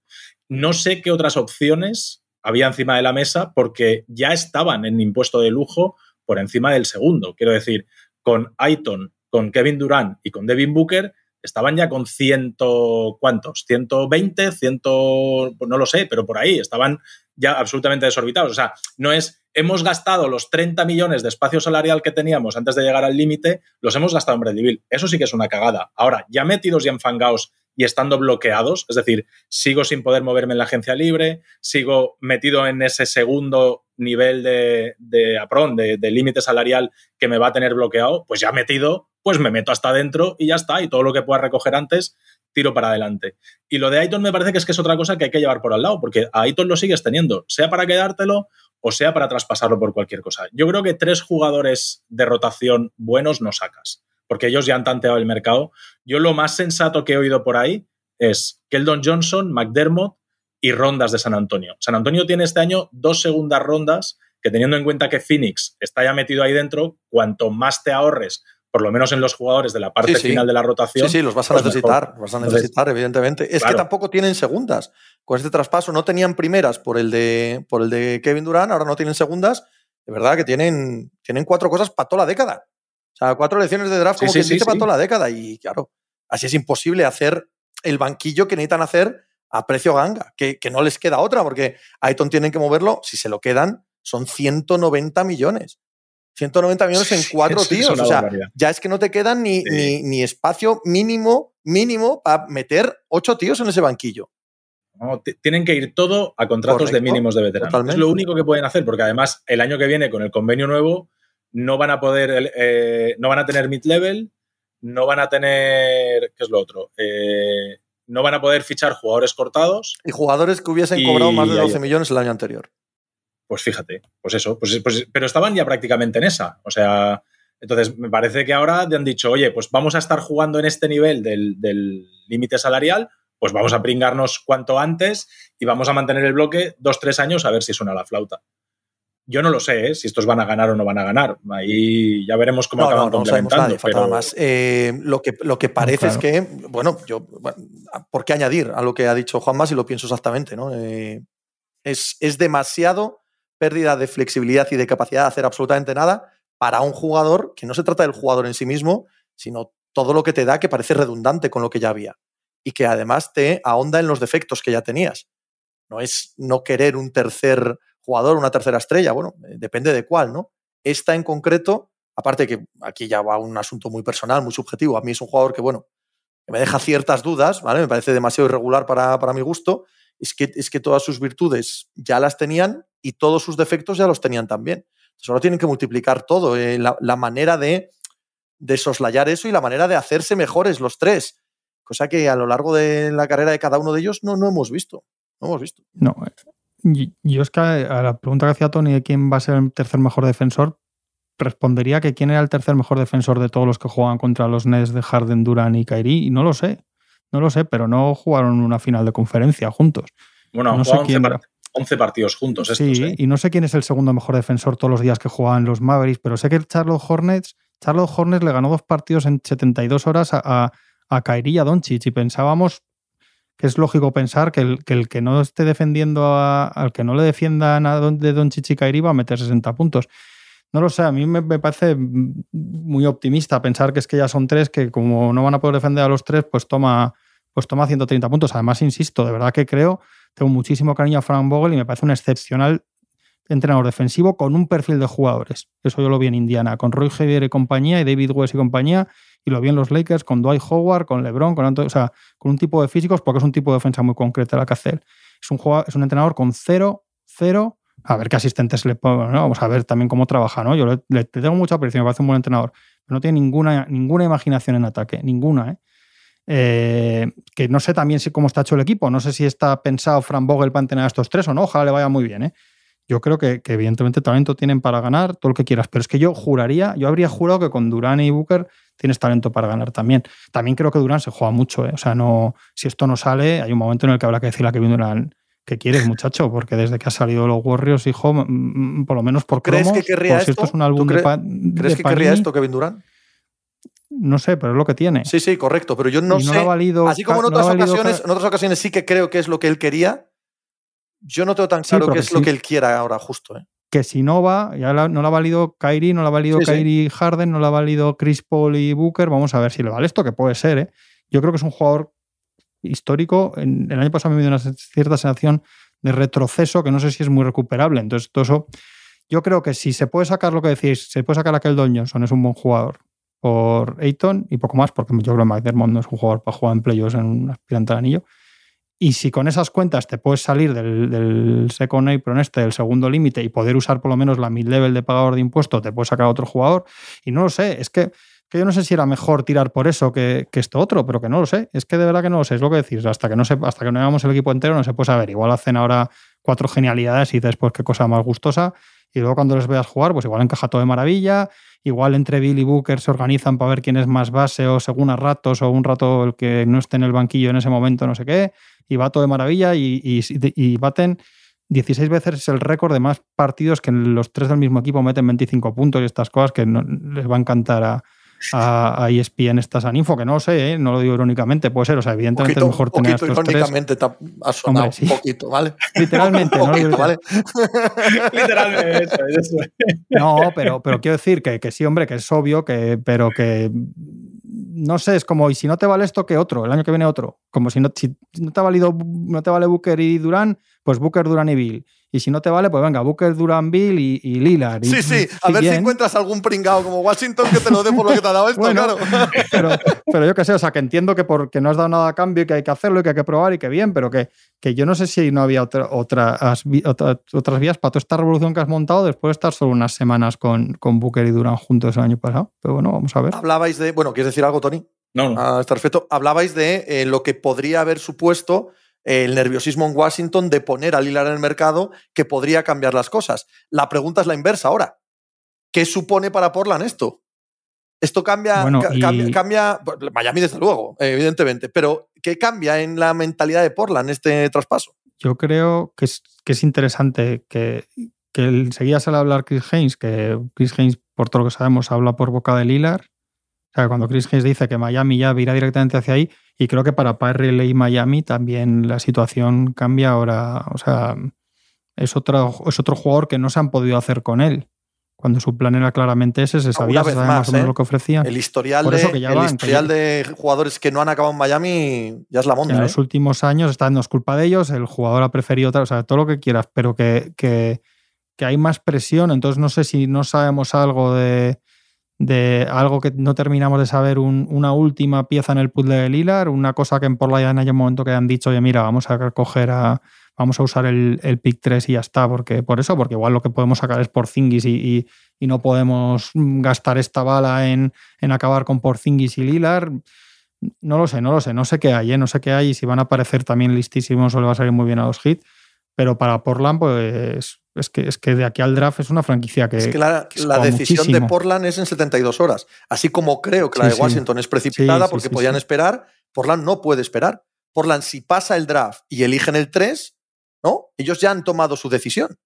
No sé qué otras opciones había encima de la mesa porque ya estaban en impuesto de lujo por encima del segundo. Quiero decir, con Aiton, con Kevin Durant y con Devin Booker, estaban ya con ciento, ¿cuántos? 120, ciento, no lo sé, pero por ahí, estaban ya absolutamente desorbitados. O sea, no es, hemos gastado los 30 millones de espacio salarial que teníamos antes de llegar al límite, los hemos gastado en Bradley Eso sí que es una cagada. Ahora, ya metidos y enfangados y estando bloqueados, es decir, sigo sin poder moverme en la agencia libre, sigo metido en ese segundo nivel de, de de, de límite salarial que me va a tener bloqueado, pues ya metido, pues me meto hasta adentro y ya está, y todo lo que pueda recoger antes, tiro para adelante. Y lo de Aiton me parece que es que es otra cosa que hay que llevar por al lado, porque a Aiton lo sigues teniendo, sea para quedártelo o sea para traspasarlo por cualquier cosa. Yo creo que tres jugadores de rotación buenos no sacas porque ellos ya han tanteado el mercado. Yo lo más sensato que he oído por ahí es Keldon Johnson, McDermott y rondas de San Antonio. San Antonio tiene este año dos segundas rondas que teniendo en cuenta que Phoenix está ya metido ahí dentro, cuanto más te ahorres, por lo menos en los jugadores de la parte final de la rotación. Sí, sí, los vas a pues necesitar, vas a necesitar, evidentemente. Es que tampoco tienen segundas. Con este traspaso no tenían primeras por el de, por el de Kevin Durant, ahora no tienen segundas. De verdad que tienen, tienen cuatro cosas para toda la década. O sea, cuatro elecciones de draft como que se para toda la década. Y claro, así es imposible hacer el banquillo que necesitan hacer a precio ganga, que, no les queda otra, porque Aiton tienen que moverlo, si se lo quedan, son 190 millones. 190 millones en cuatro tíos. O sea, ya es que no te quedan ni, ni, espacio mínimo, mínimo para meter ocho tíos en ese banquillo. tienen que ir todo a contratos de mínimos de veteranos. Es lo único que pueden hacer, porque además el año que viene con el convenio nuevo no van a poder, eh, no van a tener mid-level, no van a tener, ¿qué es lo otro? Eh, no van a poder fichar jugadores cortados. Y jugadores que hubiesen cobrado más de 12 millones el año anterior. Pues fíjate, pues eso, pues, pues, pero estaban ya prácticamente en esa. O sea, entonces me parece que ahora te han dicho, oye, pues vamos a estar jugando en este nivel del límite salarial, pues vamos a pringarnos cuanto antes y vamos a mantener el bloque dos, tres años a ver si suena la flauta. Yo no lo sé ¿eh? si estos van a ganar o no van a ganar. Ahí ya veremos cómo acaban no, complementando. pero... más. Eh, lo, que, lo que parece es que, bueno, yo, ¿por qué añadir a lo que ha dicho Juan Más y lo pienso exactamente? ¿no? Eh, es, es demasiado pérdida de flexibilidad y de capacidad de hacer absolutamente nada para un jugador que no se trata del jugador en sí mismo, sino todo lo que te da que parece redundante con lo que ya había y que además te ahonda en los defectos que ya tenías. No es no querer un tercer jugador, una tercera estrella, bueno, eh, depende de cuál, ¿no? Esta en concreto, aparte que aquí ya va un asunto muy personal, muy subjetivo, a mí es un jugador que, bueno, me deja ciertas dudas, ¿vale? Me parece demasiado irregular para, para mi gusto, es que, es que todas sus virtudes ya las tenían y todos sus defectos ya los tenían también. Solo tienen que multiplicar todo, eh, la, manera de, soslayar eso y la manera de hacerse mejores los tres, cosa que a lo largo de la carrera de cada uno de ellos no, no hemos visto. No hemos visto. No, yo es que a la pregunta que hacía Tony de quién va a ser el tercer mejor defensor, respondería que quién era el tercer mejor defensor de todos los que juegan contra los Nets de Harden, Duran y Kairi, y no lo sé. No lo sé, pero no jugaron una final de conferencia juntos. Bueno, no sé 11, quién... 11 partidos juntos estos, Sí, ¿eh? y no sé quién es el segundo mejor defensor todos los días que juegan los Mavericks, pero sé que Charlotte Hornets, Charlotte Hornets le ganó dos partidos en 72 horas a, a, a Kairi y a Doncic y pensábamos es lógico pensar que el que, no esté defendiendo al que no le defiendan a de Don Chichicairi va a meter 60 puntos. No lo sé, a mí me, parece muy optimista pensar que es que ya son tres, que como no van a poder defender a los tres, pues toma, pues toma 130 puntos. Además, insisto, de verdad que creo, tengo muchísimo cariño a Frank Vogel y me parece un excepcional entrenador defensivo con un perfil de jugadores. Eso yo lo vi en Indiana, con Roy Javier y compañía y David West y compañía, y lo vi en los Lakers con Dwight Howard, con LeBron, con, o sea, con un tipo de físicos, porque es un tipo de defensa muy concreta la que hacer. Es un, jugador, es un entrenador con cero, cero A ver qué asistentes le pongo, ¿no? Vamos a ver también cómo trabaja, ¿no? Yo le, tengo mucha aprecio, me parece un buen entrenador, pero no tiene ninguna, ninguna imaginación en ataque, ninguna, ¿eh? Eh, que no sé también si cómo está hecho el equipo, no sé si está pensado Fran Vogel para entrenar a estos tres o no, ojalá le vaya muy bien. ¿eh? Yo creo que, evidentemente talento tienen para ganar todo lo que quieras, pero es que yo juraría, yo habría jurado que con Durán y Booker tienes talento para ganar también. También creo que Durán se juega mucho, ¿eh? o sea, no, si esto no sale, hay un momento en el que habrá que decirle a Kevin Durán que quieres, muchacho, porque desde que ha salido los Warriors, hijo, por lo menos por cromos, ¿Crees que querría esto? esto es un álbum ¿Crees que querría esto Kevin Durán? No sé, pero es lo que tiene. Sí, sí, correcto. Pero yo no, sé. así como en otras, ocasiones, en otras ocasiones sí que creo que es lo que él quería, yo no tengo tan claro que, es lo que él quiera ahora, justo. ¿eh? Que si no va, ya no la ha valido Kyrie, no la ha valido Kyrie Harden, no la ha valido Chris Paul y Booker. Vamos a ver si le vale esto, que puede ser. ¿eh? Yo creo que es un jugador histórico. En, el año pasado me dio una cierta sensación de retroceso que no sé si es muy recuperable. Entonces, todo eso. Yo creo que si se puede sacar lo que decís, se puede sacar a aquel Johnson, es un buen jugador por Ayton y poco más, porque yo creo que McDermott no es un jugador para jugar en playoffs en un aspirante al anillo. Y si con esas cuentas te puedes salir del, del second apron este, del segundo límite, y poder usar por lo menos la mid-level de pagador de impuestos, te puedes sacar a otro jugador. Y no lo sé, es que, que yo no sé si era mejor tirar por eso que, que, esto otro, pero que no lo sé. Es que de verdad que no lo sé, es lo que decís. Hasta que no, se, hasta que no veamos el equipo entero no se puede saber. Igual hacen ahora cuatro genialidades y después qué cosa más gustosa. Y luego cuando les veas jugar, pues igual encaja todo de maravilla Igual entre Bill y Booker se organizan para ver quién es más base o según a ratos o un rato el que no esté en el banquillo en ese momento, no sé qué. Y va todo de maravilla y, y, baten 16 veces el récord de más partidos que los tres del mismo equipo meten 25 puntos y estas cosas que les va a encantar a, a, a ESPN estas Info, que no lo sé, ¿eh? no lo digo irónicamente, puede ser, o sea, evidentemente es mejor tener estos irónicamente tres. ha sonado un poquito, ¿vale? Literalmente, un poquito, ¿vale? Literalmente, eso, eso. No, pero, pero quiero decir que, que sí, hombre, que es obvio, que, pero que no sé, es como, y si no te vale esto, que otro, el año que viene otro. Como si no, si no te ha valido, no te vale Booker y Durán, pues Booker, Durán y Bill. Y si no te vale, pues venga, Booker, Durán, Bill y, y Lillard. Sí, sí, a ver si encuentras algún pringado como Washington que te lo dé por lo que te ha dado esto, claro. Pero, pero, yo qué sé, o sea, que entiendo que porque no has dado nada a cambio y que hay que hacerlo y que hay que probar y que bien, pero que, que yo no sé si no había otra, otras, otras vías para toda esta revolución que has montado después de estar solo unas semanas con, con Booker y Durán juntos el año pasado. Pero bueno, vamos a ver. Hablabais de, bueno, ¿quieres decir algo, Tony? No, no. A este respecto, hablabais de eh, lo que podría haber supuesto el nerviosismo en Washington de poner a Lillard en el mercado que podría cambiar las cosas. La pregunta es la inversa ahora. ¿Qué supone para Portland esto? Esto cambia, cambia, Miami desde luego, evidentemente, pero ¿qué cambia en la mentalidad de Portland este traspaso? Yo creo que es, que es interesante que, que enseguida sale a hablar Chris Haynes, que Chris Haynes, por todo lo que sabemos, habla por boca de Lillard. O sea, cuando Chris Haynes dice que Miami ya irá directamente hacia ahí, y creo que para Parrell y Miami también la situación cambia ahora. O sea, es otro, es otro jugador que no se han podido hacer con él. Cuando su plan era claramente ese, se sabía, más, o menos ¿eh? lo que ofrecía. El historial, de, el historial de jugadores que no han acabado en Miami ya es la monda. En ¿eh? los últimos años está no es culpa de ellos, el jugador ha preferido o sea, todo lo que quieras, pero que, que, que hay más presión. Entonces no sé si no sabemos algo de, de algo que no terminamos de saber, una última pieza en el puzzle de Lilar, una cosa que en por la en un momento que han dicho, oye, mira, vamos a coger a, vamos a usar el, el pick 3 y ya está, porque por eso, porque igual lo que podemos sacar es Porzingis y, y, no podemos gastar esta bala en, en acabar con Porzingis y Lilar. No lo sé, no lo sé, no sé qué hay, ¿eh? no sé qué hay y si van a aparecer también listísimos o le va a salir muy bien a los hits, pero para Portland, pues es que, es que de aquí al draft es una franquicia que. Es que la, decisión de Portland es en 72 horas. Así como creo que la de Washington es precipitada porque podían esperar, Portland no puede esperar. Portland, si pasa el draft y eligen el 3, ¿no? Ellos ya han tomado su decisión.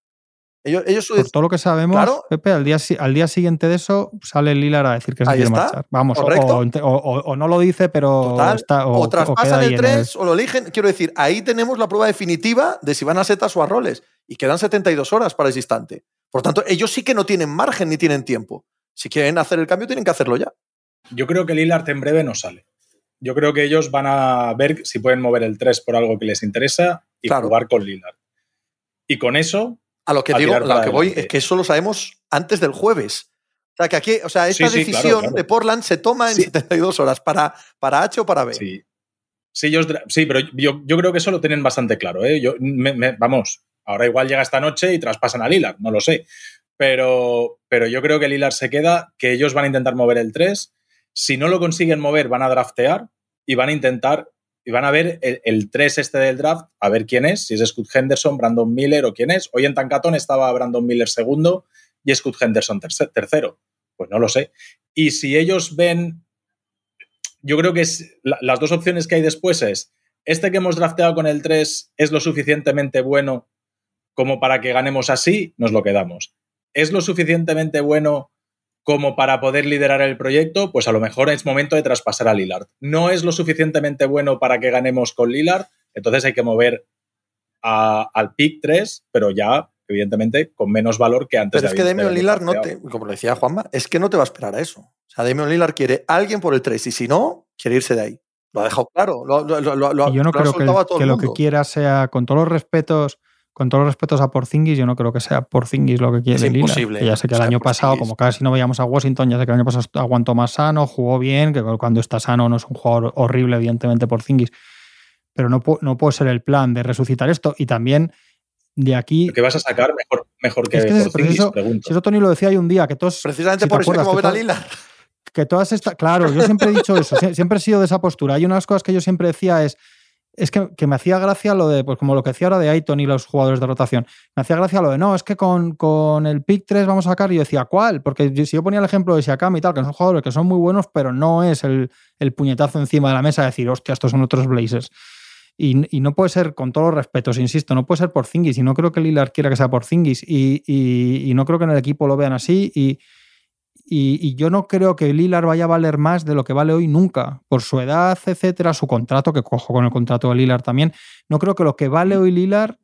Ellos, Por todo lo que sabemos, Pepe, al día, al día siguiente de eso sale Lilar a decir que se quiere marchar. Vamos, o, no lo dice, pero está. O, traspasan el 3 o lo eligen. Quiero decir, ahí tenemos la prueba definitiva de si van a setas o a roles. Y quedan 72 horas para ese instante. Por tanto, ellos sí que no tienen margen ni tienen tiempo. Si quieren hacer el cambio, tienen que hacerlo ya. Yo creo que Lillard en breve no sale. Yo creo que ellos van a ver si pueden mover el 3 por algo que les interesa y jugar con Lillard. Y con eso a lo que digo, a lo que voy es que eso lo sabemos antes del jueves. O sea, que aquí, o sea, esta decisión de Portland se toma en 72 horas para, para H o para B. Sí. Sí, sí pero yo, yo, creo que eso lo tienen bastante claro. ¿eh? Yo, vamos, Ahora igual llega esta noche y traspasan a Lillard, no lo sé. Pero, pero yo creo que Lillard se queda, que ellos van a intentar mover el 3. Si no lo consiguen mover, van a draftear y van a intentar y van a ver el, 3 este del draft, a ver quién es, si es Scott Henderson, Brandon Miller o quién es. Hoy en Tancatón estaba Brandon Miller segundo y Scott Henderson tercero. Pues no lo sé. Y si ellos ven, yo creo que las dos opciones que hay después es, este que hemos drafteado con el 3 es lo suficientemente bueno como para que ganemos así, nos lo quedamos. ¿Es lo suficientemente bueno como para poder liderar el proyecto, pues a lo mejor es momento de traspasar a Lillard. No es lo suficientemente bueno para que ganemos con Lillard, entonces hay que mover al pick 3, pero ya, evidentemente, con menos valor que antes. Pero es que Damian Lillard, no te, como lo decía Juanma, es que no te va a esperar a eso. O sea, Damian Lillard quiere alguien por el 3 y si no, quiere irse de ahí. Lo ha dejado claro. yo no creo que, lo que quiera sea, con todos los respetos, con todos los respetos a Porzingis, yo no creo que sea Porzingis lo que quiere. Es imposible. ya sé que el año pasado, como casi no veíamos a Washington, ya sé que el año pasado aguantó más sano, jugó bien, que cuando está sano no es un jugador horrible, evidentemente, Porzingis. Pero no, no puede ser el plan de resucitar esto. Y también de aquí. ¿Qué vas a sacar mejor, mejor que, Porzingis? Si eso Tony lo decía hay un día, que todos. Precisamente por eso hay que mover a Lila. Que todas estas. Claro, yo siempre he dicho eso, siempre he sido de esa postura. Hay unas cosas que yo siempre decía es es que, me hacía gracia lo de, pues como lo que decía ahora de Aiton y los jugadores de rotación, me hacía gracia lo de, no, es que con, con el pick 3 vamos a sacar, y yo decía, ¿cuál? Porque si yo ponía el ejemplo de Siakam y tal, que son jugadores que son muy buenos, pero no es el, puñetazo encima de la mesa de decir, hostia, estos son otros Blazers. Y, y, no puede ser, con todos los respetos, insisto, no puede ser por Zingis. Y no creo que Lillard quiera que sea por Zingis. Y, y, y, no creo que en el equipo lo vean así. Y, y, yo no creo que Lilar vaya a valer más de lo que vale hoy nunca, por su edad, etcétera, su contrato, que cojo con el contrato de Lilar también. No creo que lo que vale hoy Lilar,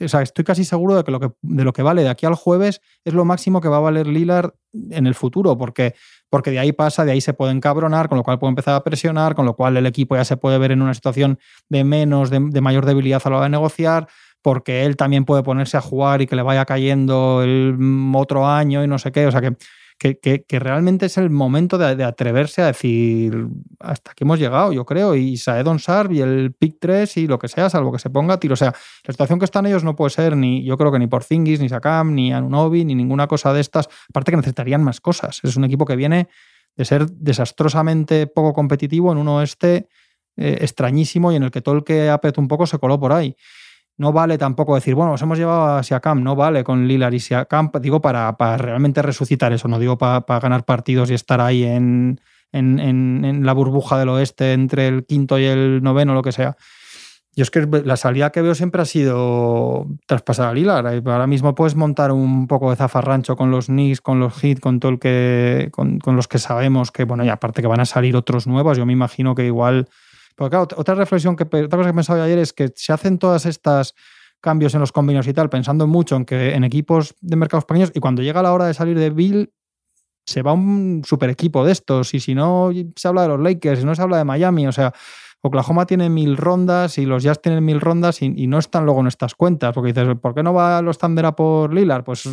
o sea, estoy casi seguro de que lo que, de lo que vale de aquí al jueves es lo máximo que va a valer Lilar en el futuro, porque, porque de ahí pasa, de ahí se puede encabronar, con lo cual puede empezar a presionar, con lo cual el equipo ya se puede ver en una situación de menos, de, de mayor debilidad a la hora de negociar porque él también puede ponerse a jugar y que le vaya cayendo el otro año y no sé qué. O sea que que, realmente es el momento de, atreverse a decir hasta aquí hemos llegado, yo creo, y Saedon Sarb y el pick 3 y lo que sea, salvo que se ponga a tiro. O sea, la situación que están ellos no puede ser ni, yo creo que ni por Zingis, ni Sakam, ni Anunobi, ni ninguna cosa de estas. Aparte que necesitarían más cosas. Es un equipo que viene de ser desastrosamente poco competitivo en un oeste eh, extrañísimo y en el que todo el que apretó un poco se coló por ahí no vale tampoco decir, bueno, nos hemos llevado a Siakam, no vale con Lillard y Siakam, digo para, para realmente resucitar eso, no digo para, ganar partidos y estar ahí en, en, la burbuja del oeste entre el quinto y el noveno, lo que sea. Yo es que la salida que veo siempre ha sido traspasar a Lillard. Ahora mismo puedes montar un poco de zafarrancho con los Knicks, con los Heat, con todo el que, con, con los que sabemos que, bueno, y aparte que van a salir otros nuevos, yo me imagino que igual porque claro, otra reflexión que otra cosa que he pensado ayer es que se hacen todas estas cambios en los convenios y tal, pensando mucho en que en equipos de mercados pequeños, y cuando llega la hora de salir de Bill, se va un super equipo de estos. Y si no se habla de los Lakers, si no se habla de Miami, o sea, Oklahoma tiene mil rondas y los Jazz tienen mil rondas y, no están luego en estas cuentas. Porque dices, ¿por qué no va los Thunder por Lillard? Pues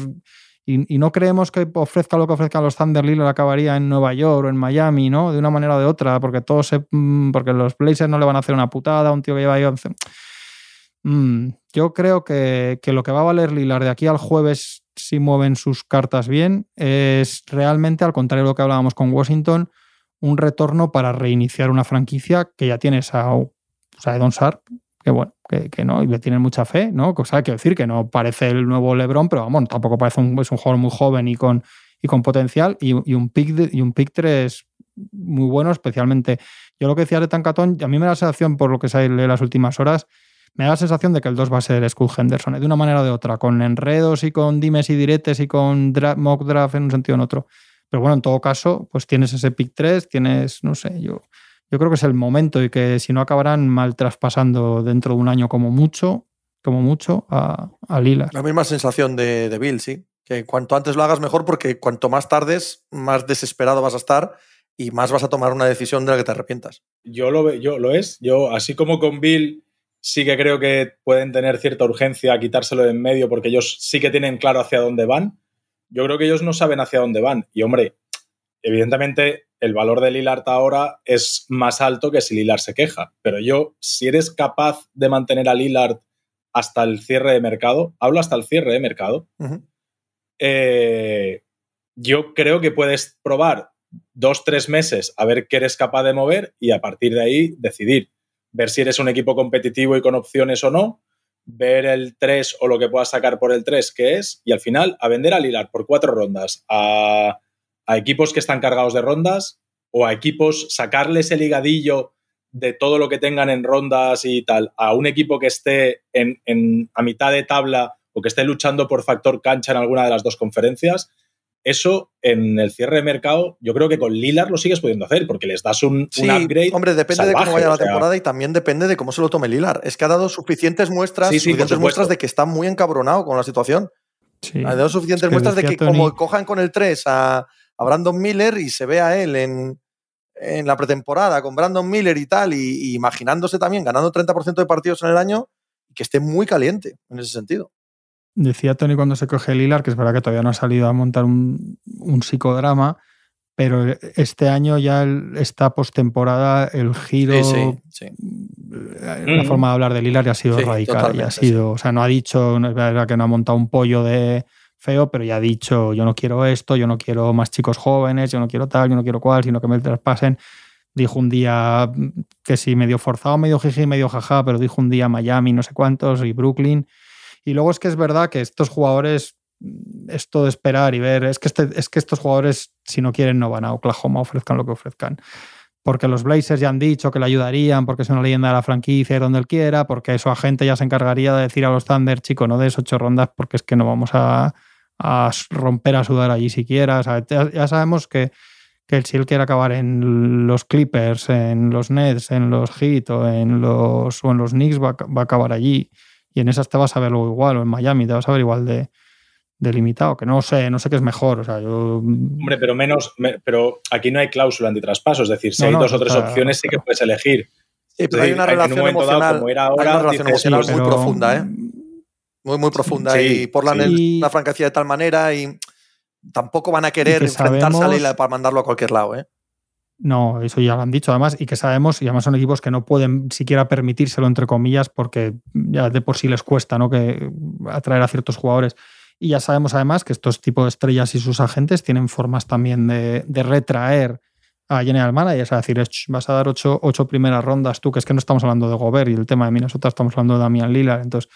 y, no creemos que ofrezca lo que ofrezcan los Thunder Lillard acabaría en Nueva York o en Miami, ¿no? De una manera o de otra, porque todos se, mm, porque los Blazers no le van a hacer una putada a un tío que lleva ahí 11. Mm, yo creo que, lo que va a valer Lillard de aquí al jueves, si mueven sus cartas bien, es realmente, al contrario de lo que hablábamos con Washington, un retorno para reiniciar una franquicia que ya tienes a, o sea, que bueno, que, no, y le tienen mucha fe, ¿no? Cosa que decir que no parece el nuevo LeBron, pero vamos, tampoco parece un, es un jugador muy joven y con, y con potencial, y, un pick y un pick 3 muy bueno, especialmente. Yo lo que decía de Tancatón, a mí me da la sensación, por lo que se lee las últimas horas, me da la sensación de que el 2 va a ser Skull Henderson, ¿eh? de una manera o de otra, con enredos y con dimes y diretes y con mock draft en un sentido o en otro. Pero bueno, en todo caso, pues tienes ese pick 3, tienes, no sé, yo yo creo que es el momento y que si no acabarán mal traspasando dentro de un año como mucho, como mucho, a, a Lila. La misma sensación de, de, Bill, sí. Que cuanto antes lo hagas mejor porque cuanto más tardes, más desesperado vas a estar y más vas a tomar una decisión de la que te arrepientas. Yo lo, yo, lo es. Yo, así como con Bill, sí que creo que pueden tener cierta urgencia a quitárselo de en medio porque ellos sí que tienen claro hacia dónde van. Yo creo que ellos no saben hacia dónde van. Y hombre, evidentemente el valor de Lillard ahora es más alto que si Lillard se queja. Pero yo, si eres capaz de mantener a Lillard hasta el cierre de mercado, hablo hasta el cierre de mercado, eh, yo creo que puedes probar dos, tres meses a ver qué eres capaz de mover y a partir de ahí decidir, ver si eres un equipo competitivo y con opciones o no, ver el 3 o lo que puedas sacar por el 3 que es y al final a vender al hilar por cuatro rondas a, equipos que están cargados de rondas o a equipos sacarles el higadillo de todo lo que tengan en rondas y tal a un equipo que esté en, a mitad de tabla o que esté luchando por factor cancha en alguna de las dos conferencias, eso en el cierre de mercado, yo creo que con Lilar lo sigues pudiendo hacer, porque les das un, upgrade. Hombre, depende de cómo vaya la temporada y también depende de cómo se lo tome Lilar. Es que ha dado suficientes muestras, suficientes muestras de que está muy encabronado con la situación. ha dado suficientes muestras de que como cojan con el 3 a, Brandon Miller y se vea a él en, en la pretemporada con Brandon Miller y tal, y, imaginándose también ganando 30% de partidos en el año, y que esté muy caliente en ese sentido. Decía Tony cuando se coge el hilar, que es verdad que todavía no ha salido a montar un, psicodrama, pero este año ya está postemporada el giro. La forma de hablar del hilar ya ha sido radical. Ya ha sido, o sea, no ha dicho, es verdad que no ha montado un pollo de feo, pero ya ha dicho, yo no quiero esto, yo no quiero más chicos jóvenes, yo no quiero tal, yo no quiero cual, sino que me traspasen. Dijo un día que sí, medio forzado, medio jiji, medio jaja, pero dijo un día Miami, no sé cuántos, y Brooklyn. Y luego es que es verdad que estos jugadores, mm, esto de esperar y ver, es que, este, es que estos jugadores, si no quieren, no van a Oklahoma, ofrezcan lo que ofrezcan. Porque los Blazers ya han dicho que le ayudarían, porque es una leyenda de la franquicia y donde él quiera, porque su agente ya se encargaría de decir a los Thunder, chico, no des ocho rondas porque es que no vamos a, romper a sudar allí siquiera. ya, sabemos que, que si él quiere acabar en los Clippers, en los Nets, en los Heat o en los, o en los Knicks, va, va a acabar allí y en esas te vas a ver luego igual, o en Miami te vas a ver igual de, limitado, que no sé, no sé qué es mejor. O sea, yo... Hombre, pero menos, pero aquí no hay cláusula antitraspaso, es decir, si hay dos o tres opciones sí que puedes elegir. Sí, pero hay una relación emocional, muy profunda, ¿eh? Muy, muy profunda. Y Portland es una franquicia de tal manera y tampoco van a querer enfrentarse a Leila para mandarlo a cualquier lado, ¿eh? No, eso ya lo han dicho además y que sabemos, y además son equipos que no pueden siquiera permitírselo entre comillas porque ya de por sí les cuesta ¿no? que atraer a ciertos jugadores. Y ya sabemos además que estos tipos de estrellas y sus agentes tienen formas también de, de retraer a General Manager, es decir, vas a dar ocho, ocho, primeras rondas tú, que es que no estamos hablando de Gobert y el tema de Minnesota, estamos hablando de Damian Lillard, entonces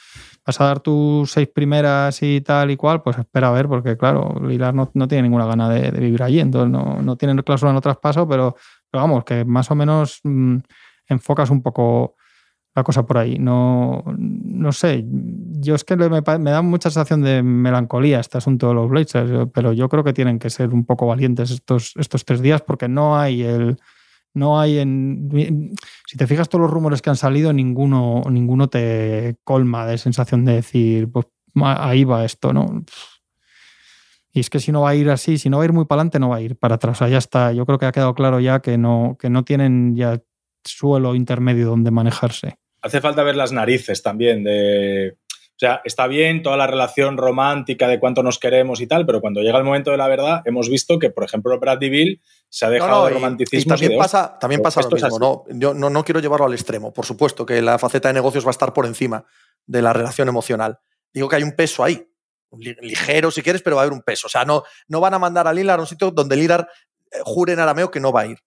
vas a dar tus seis primeras y tal y cual, pues espera a ver, porque claro, Lillard no, no tiene ninguna gana de, vivir allí, entonces no, no tiene cláusula en traspaso, pero, pero vamos, que más o menos mm, enfocas un poco la cosa por ahí. No, no sé, yo es que me, da mucha sensación de melancolía este asunto de los Blazers, pero yo creo que tienen que ser un poco valientes estos, estos tres días porque no hay el... No hay en. Si te fijas todos los rumores que han salido, ninguno, ninguno te colma de sensación de decir, pues ahí va esto, ¿no? Y es que si no va a ir así, si no va a ir muy para adelante, no va a ir para atrás. O sea, ya está. Yo creo que ha quedado claro ya que no, que no tienen ya suelo intermedio donde manejarse hace falta ver las narices también de... O sea, está bien toda la relación romántica de cuánto nos queremos y tal, pero cuando llega el momento de la verdad, hemos visto que, por ejemplo, Bradley Bill se ha dejado de romanticismo. Y, también pasa, también pasa lo mismo, ¿no? Yo no, no quiero llevarlo al extremo. Por supuesto que la faceta de negocios va a estar por encima de la relación emocional. Digo que hay un peso ahí, ligero si quieres, pero va a haber un peso. O sea, no, no van a mandar a Lilar a un sitio donde Lilar eh, jure en arameo que no va a ir.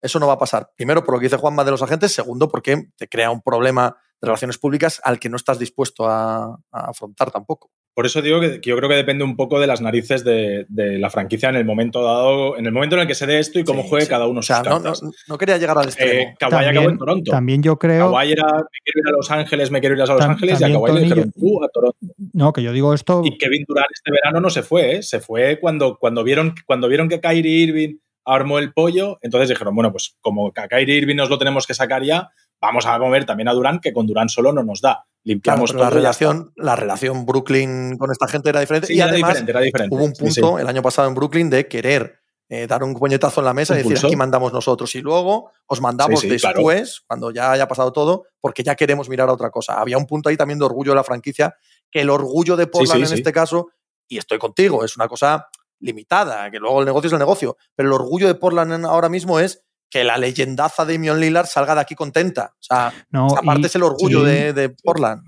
Eso no va a pasar. Primero, por lo que dice Juanma de los agentes. Segundo, porque te crea un problema de relaciones públicas al que no estás dispuesto a, afrontar tampoco. Por eso digo que, yo creo que depende un poco de las narices de, la franquicia en el momento dado, en el momento en el que se dé esto y cómo juegue cada uno. O sea, no, quería llegar al extremo. Eh, Kawhi acabó en Toronto. También yo creo. Kawhi era, me quiero ir a Los Ángeles, me quiero ir a Los Ángeles, y a Kawhi le dijeron tú a Toronto. No, que yo digo esto. Y Kevin Durant este verano no se fue, ¿eh? se fue cuando, cuando, vieron, cuando vieron que Kyrie Irving armó el pollo, entonces dijeron, bueno, pues como a Kyrie Irving nos lo tenemos que sacar ya, vamos a mover también a Durán, que con Durán solo no nos da. Limpiamos la relación, la relación Brooklyn con esta gente era diferente. y además hubo un punto el año pasado en Brooklyn de querer eh, dar un puñetazo en la mesa y decir aquí mandamos nosotros y luego os mandamos después, cuando ya haya pasado todo, porque ya queremos mirar a otra cosa. Había un punto ahí también de orgullo de la franquicia, que el orgullo de Portland en este caso, y estoy contigo, es una cosa limitada, que luego el negocio es el negocio, pero el orgullo de Portland ahora mismo es que la leyendaza de Damian Lillard salga de aquí contenta. O sea, aparte es el orgullo de, Portland.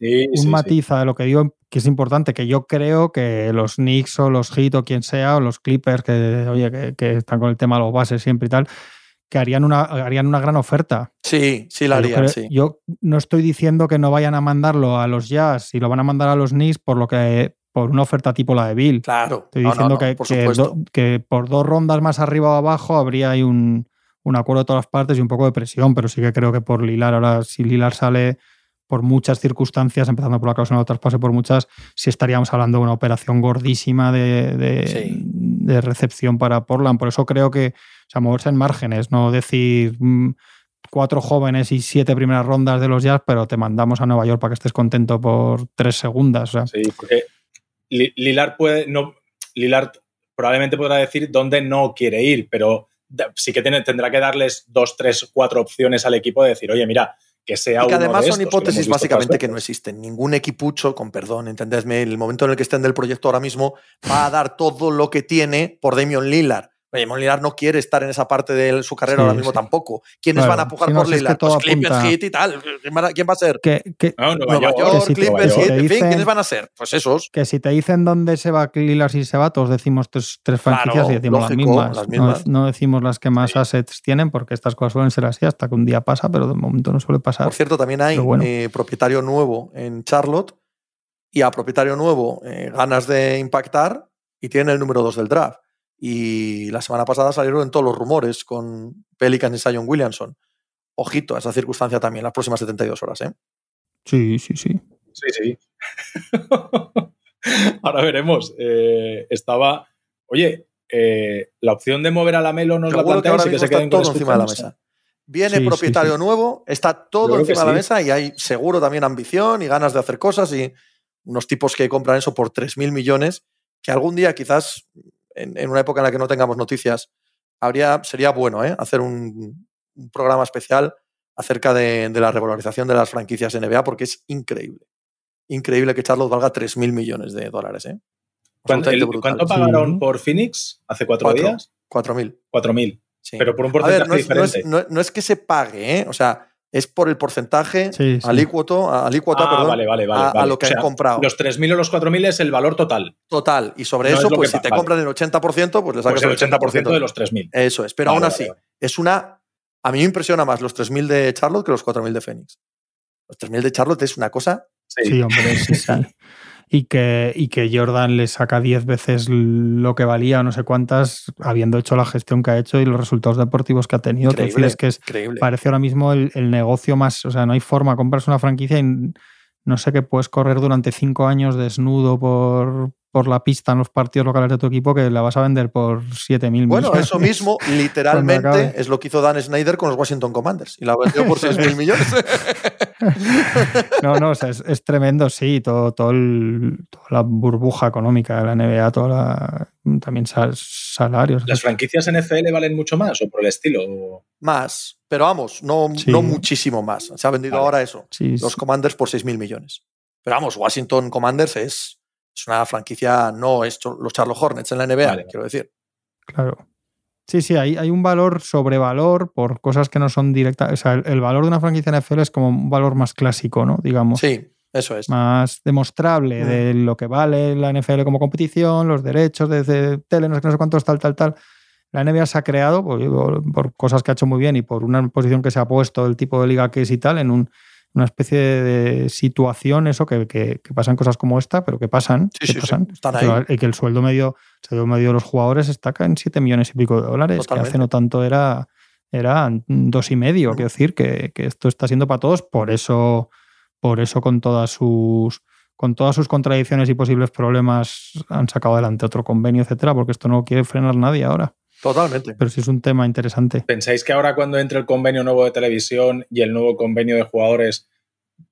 un matiz a lo que digo que es importante, que yo creo que los Knicks o los Heat o quien sea, o los Clippers, que oye, que, están con el tema de los bases siempre y tal, que harían una, harían una gran oferta. Sí, sí la harían, sí. Yo no estoy diciendo que no vayan a mandarlo a los Jazz y lo van a mandar a los Knicks por lo que por una oferta tipo la de Bill. Claro. Estoy diciendo que, que, por dos rondas más arriba o abajo habría ahí un, un acuerdo de todas las partes y un poco de presión, pero sí que creo que por Lilar, ahora si Lilar sale por muchas circunstancias, empezando por la causa de traspase, por muchas, sí estaríamos hablando de una operación gordísima de, de, recepción para Portland. Por eso creo que, o sea, moverse en márgenes, no decir mm, cuatro jóvenes y siete primeras rondas de los Jazz, pero te mandamos a Nueva York para que estés contento por tres segundas. Sí, porque Lilar puede, no, Lilar probablemente podrá decir dónde no quiere ir, pero sí que tendrá que darles dos, tres, cuatro opciones al equipo de decir, oye, mira, que sea y que además son hipótesis básicamente que no existen. Ningún equipucho, con perdón, entendésme, el momento en el que estén del proyecto ahora mismo, va a dar todo lo que tiene por Damian Lillard. No quiere estar en esa parte de su carrera ahora mismo tampoco. ¿Quiénes van a pujar por Lillard? pues Clippers, Heat y tal. ¿Quién va a ser? Que, Nueva, York, Clippers, Heat, en fin, ¿quiénes van a ser? Pues esos. Que si te dicen dónde se va Lillard y se va, todos decimos tres, tres franquicias y decimos las, mismas. No, decimos las que más assets tienen porque estas cosas suelen ser así hasta que un día pasa, pero de momento no suele pasar. Por cierto, también hay eh, propietario nuevo en Charlotte y a propietario nuevo eh, ganas de impactar y tiene el número dos del draft. Y la semana pasada salieron en todos los rumores con Pelican y Sion Williamson. Ojito a esa circunstancia también las próximas 72 horas, ¿eh? Sí, sí, sí. Sí, sí. Ahora veremos. Eh, estaba. Oye, eh, la opción de mover a la Melo nos la planteamos y que se queden todo encima de la mesa. Viene propietario nuevo, está todo encima de la mesa y hay seguro también ambición y ganas de hacer cosas y unos tipos que compran eso por 3.000 millones que algún día quizás en, una época en la que no tengamos noticias, habría, sería bueno ¿eh? hacer un, programa especial acerca de, la regularización de las franquicias NBA porque es increíble. Increíble que Charlotte valga 3.000 millones de dólares. ¿eh? ¿Cuánto, pagaron por Phoenix hace cuatro, días? 4.000. 4.000. Pero por un porcentaje no es, diferente. No es, que se pague, ¿eh? o sea, es por el porcentaje alícuoto, ah, a, lo que han comprado. Los 3.000 o los 4.000 es el valor total. Total. Y sobre eso, pues si te compran el 80%, pues le sacas pues el 80%, de los 3.000. Eso es. Pero aún así, es una. A mí me impresiona más los 3.000 de Charlotte que los 4.000 de Phoenix. Los 3.000 de Charlotte es una cosa. Sí, hombre, sí, sí. Y que, y que Jordan le saca 10 veces lo que valía, no sé cuántas, habiendo hecho la gestión que ha hecho y los resultados deportivos que ha tenido. Increíble, es que es, parece ahora mismo el, el, negocio más, o sea, no hay forma, compras una franquicia y no sé qué puedes correr durante cinco años desnudo por, por la pista en los partidos locales de tu equipo que la vas a vender por 7 mil millones. Bueno, eso mismo, literalmente, es lo que hizo Dan Snyder con los Washington Commanders y la vendió por 6 mil millones. no, no, es, tremendo, sí, todo, todo toda la burbuja económica de la NBA, toda también salarios. ¿Las franquicias NFL valen mucho más o por el estilo? Más, pero vamos, no, no muchísimo más. Se ha vendido ahora eso, los Commanders por 6 mil millones. Pero vamos, Washington Commanders es es una franquicia, no es los Charlotte Hornets en la NBA, quiero decir. Claro. Sí, sí, hay, hay un valor sobre valor por cosas que no son directas. O sea, el, valor de una franquicia NFL es como un valor más clásico, ¿no? Digamos. Sí, eso es. Más demostrable mm. de lo que vale la NFL como competición, los derechos de, tele, no sé, no sé cuántos, tal, tal, tal. La NBA se ha creado por, por, cosas que ha hecho muy bien y por una posición que se ha puesto, el tipo de liga que es y tal, en un, una especie de situación, eso, que, que, pasan cosas como esta, pero que pasan. Sí, que pasan. están ahí. Y que el sueldo medio, el sueldo medio de los jugadores está en 7 millones y pico de dólares, que hace no tanto era, era dos y medio. Quiero decir que, que, esto está siendo para todos, por eso, por eso con todas sus con todas sus contradicciones y posibles problemas han sacado adelante otro convenio, etcétera, porque esto no quiere frenar nadie ahora. Totalmente. Pero sí es un tema interesante. ¿Pensáis que ahora cuando entre el convenio nuevo de televisión y el nuevo convenio de jugadores,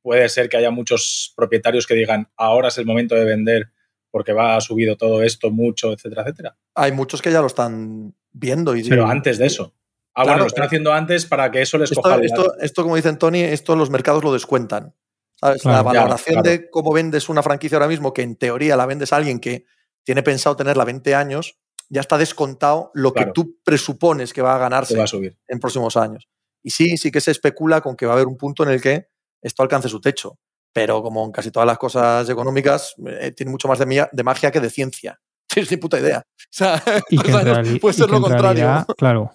puede ser que haya muchos propietarios que digan, ahora es el momento de vender porque va a subido todo esto mucho, etcétera, etcétera? Hay muchos que ya lo están viendo. Y Pero antes de eso. Ah, bueno, lo están haciendo antes para que eso les esto, coja esto, esto, como dicen Tony, esto los mercados lo descuentan. la valoración de cómo vendes una franquicia ahora mismo, que en teoría la vendes a alguien que tiene pensado tenerla 20 años, ya está descontado lo que tú presupones que va a ganarse va a subir. en próximos años. Y sí, sí que se especula con que va a haber un punto en el que esto alcance su techo. pero como en casi todas las cosas económicas, eh, tiene mucho más de, de, magia que de ciencia. Tienes ni puta idea. O sea, y que en puede ser lo contrario. claro.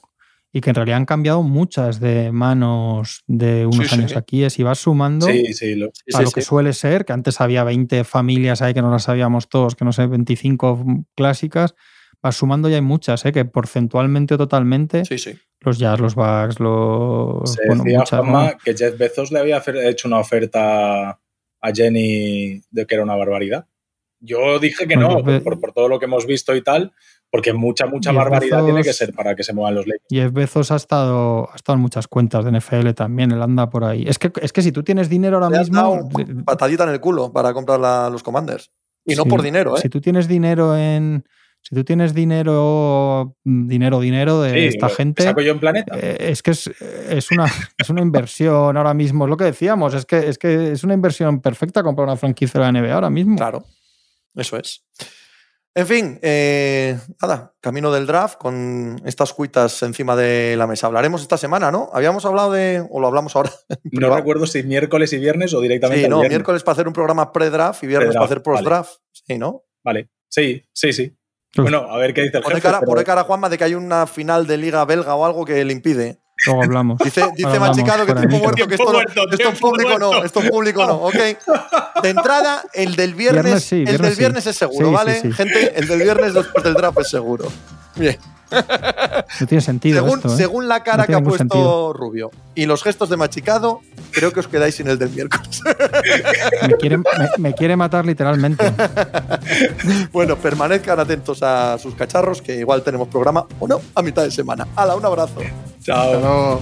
Y que en realidad han cambiado muchas de manos de unos años aquí. Si vas sumando lo, a lo que suele ser, que antes había 20 familias ahí que no las sabíamos todos, que no sé, 25 clásicas, sumando ya hay muchas, ¿eh? que porcentualmente o totalmente sí, sí los jazz, los bugs, los. Se decía que Jeff Bezos le había hecho una oferta a Jenny de que era una barbaridad. Yo dije que no, por, todo lo que hemos visto y tal, porque mucha, mucha barbaridad tiene que ser para que se muevan los leyes. Jeff Bezos ha estado, ha estado en muchas cuentas de NFL también, él anda por ahí. Es que, es que si tú tienes dinero ahora mismo. patadita en el culo para comprar los commanders. Y no por dinero, ¿eh? Si tú tienes dinero en si tú tienes dinero, mm, dinero, dinero de esta gente. Saco yo en planeta. Eh, es que es, una, es una inversión ahora mismo. Es lo que decíamos, es que, es que es una inversión perfecta comprar una franquicia de la NBA ahora mismo. Claro, eso es. En fin, eh, nada, camino del draft con estas cuitas encima de la mesa. Hablaremos esta semana, ¿no? Habíamos hablado de, o lo hablamos ahora. No recuerdo si miércoles y viernes o directamente. Sí, no, miércoles para hacer un programa pre-draft y viernes para hacer post-draft. Sí, ¿no? Vale, sí, sí, sí. Bueno, a ver qué dice el jefe. Cara, Por cara, Juanma, de que hay una final de Liga Belga o algo que le impide. Luego hablamos. Dice, dice Machicado que tiempo muerto, que esto, esto es público no, esto es público no, ok. De entrada, el del viernes, el del viernes es seguro, ¿vale? Gente, el del viernes después del draft es seguro. Bien. No tiene sentido. Según, esto, ¿eh? según la cara que ha puesto Rubio y los gestos de Machicado, creo que os quedáis sin el del miércoles. Me quiere, matar literalmente. bueno, permanezcan atentos a sus cacharros, que igual tenemos programa o no a mitad de semana. Hala, un abrazo. Chao.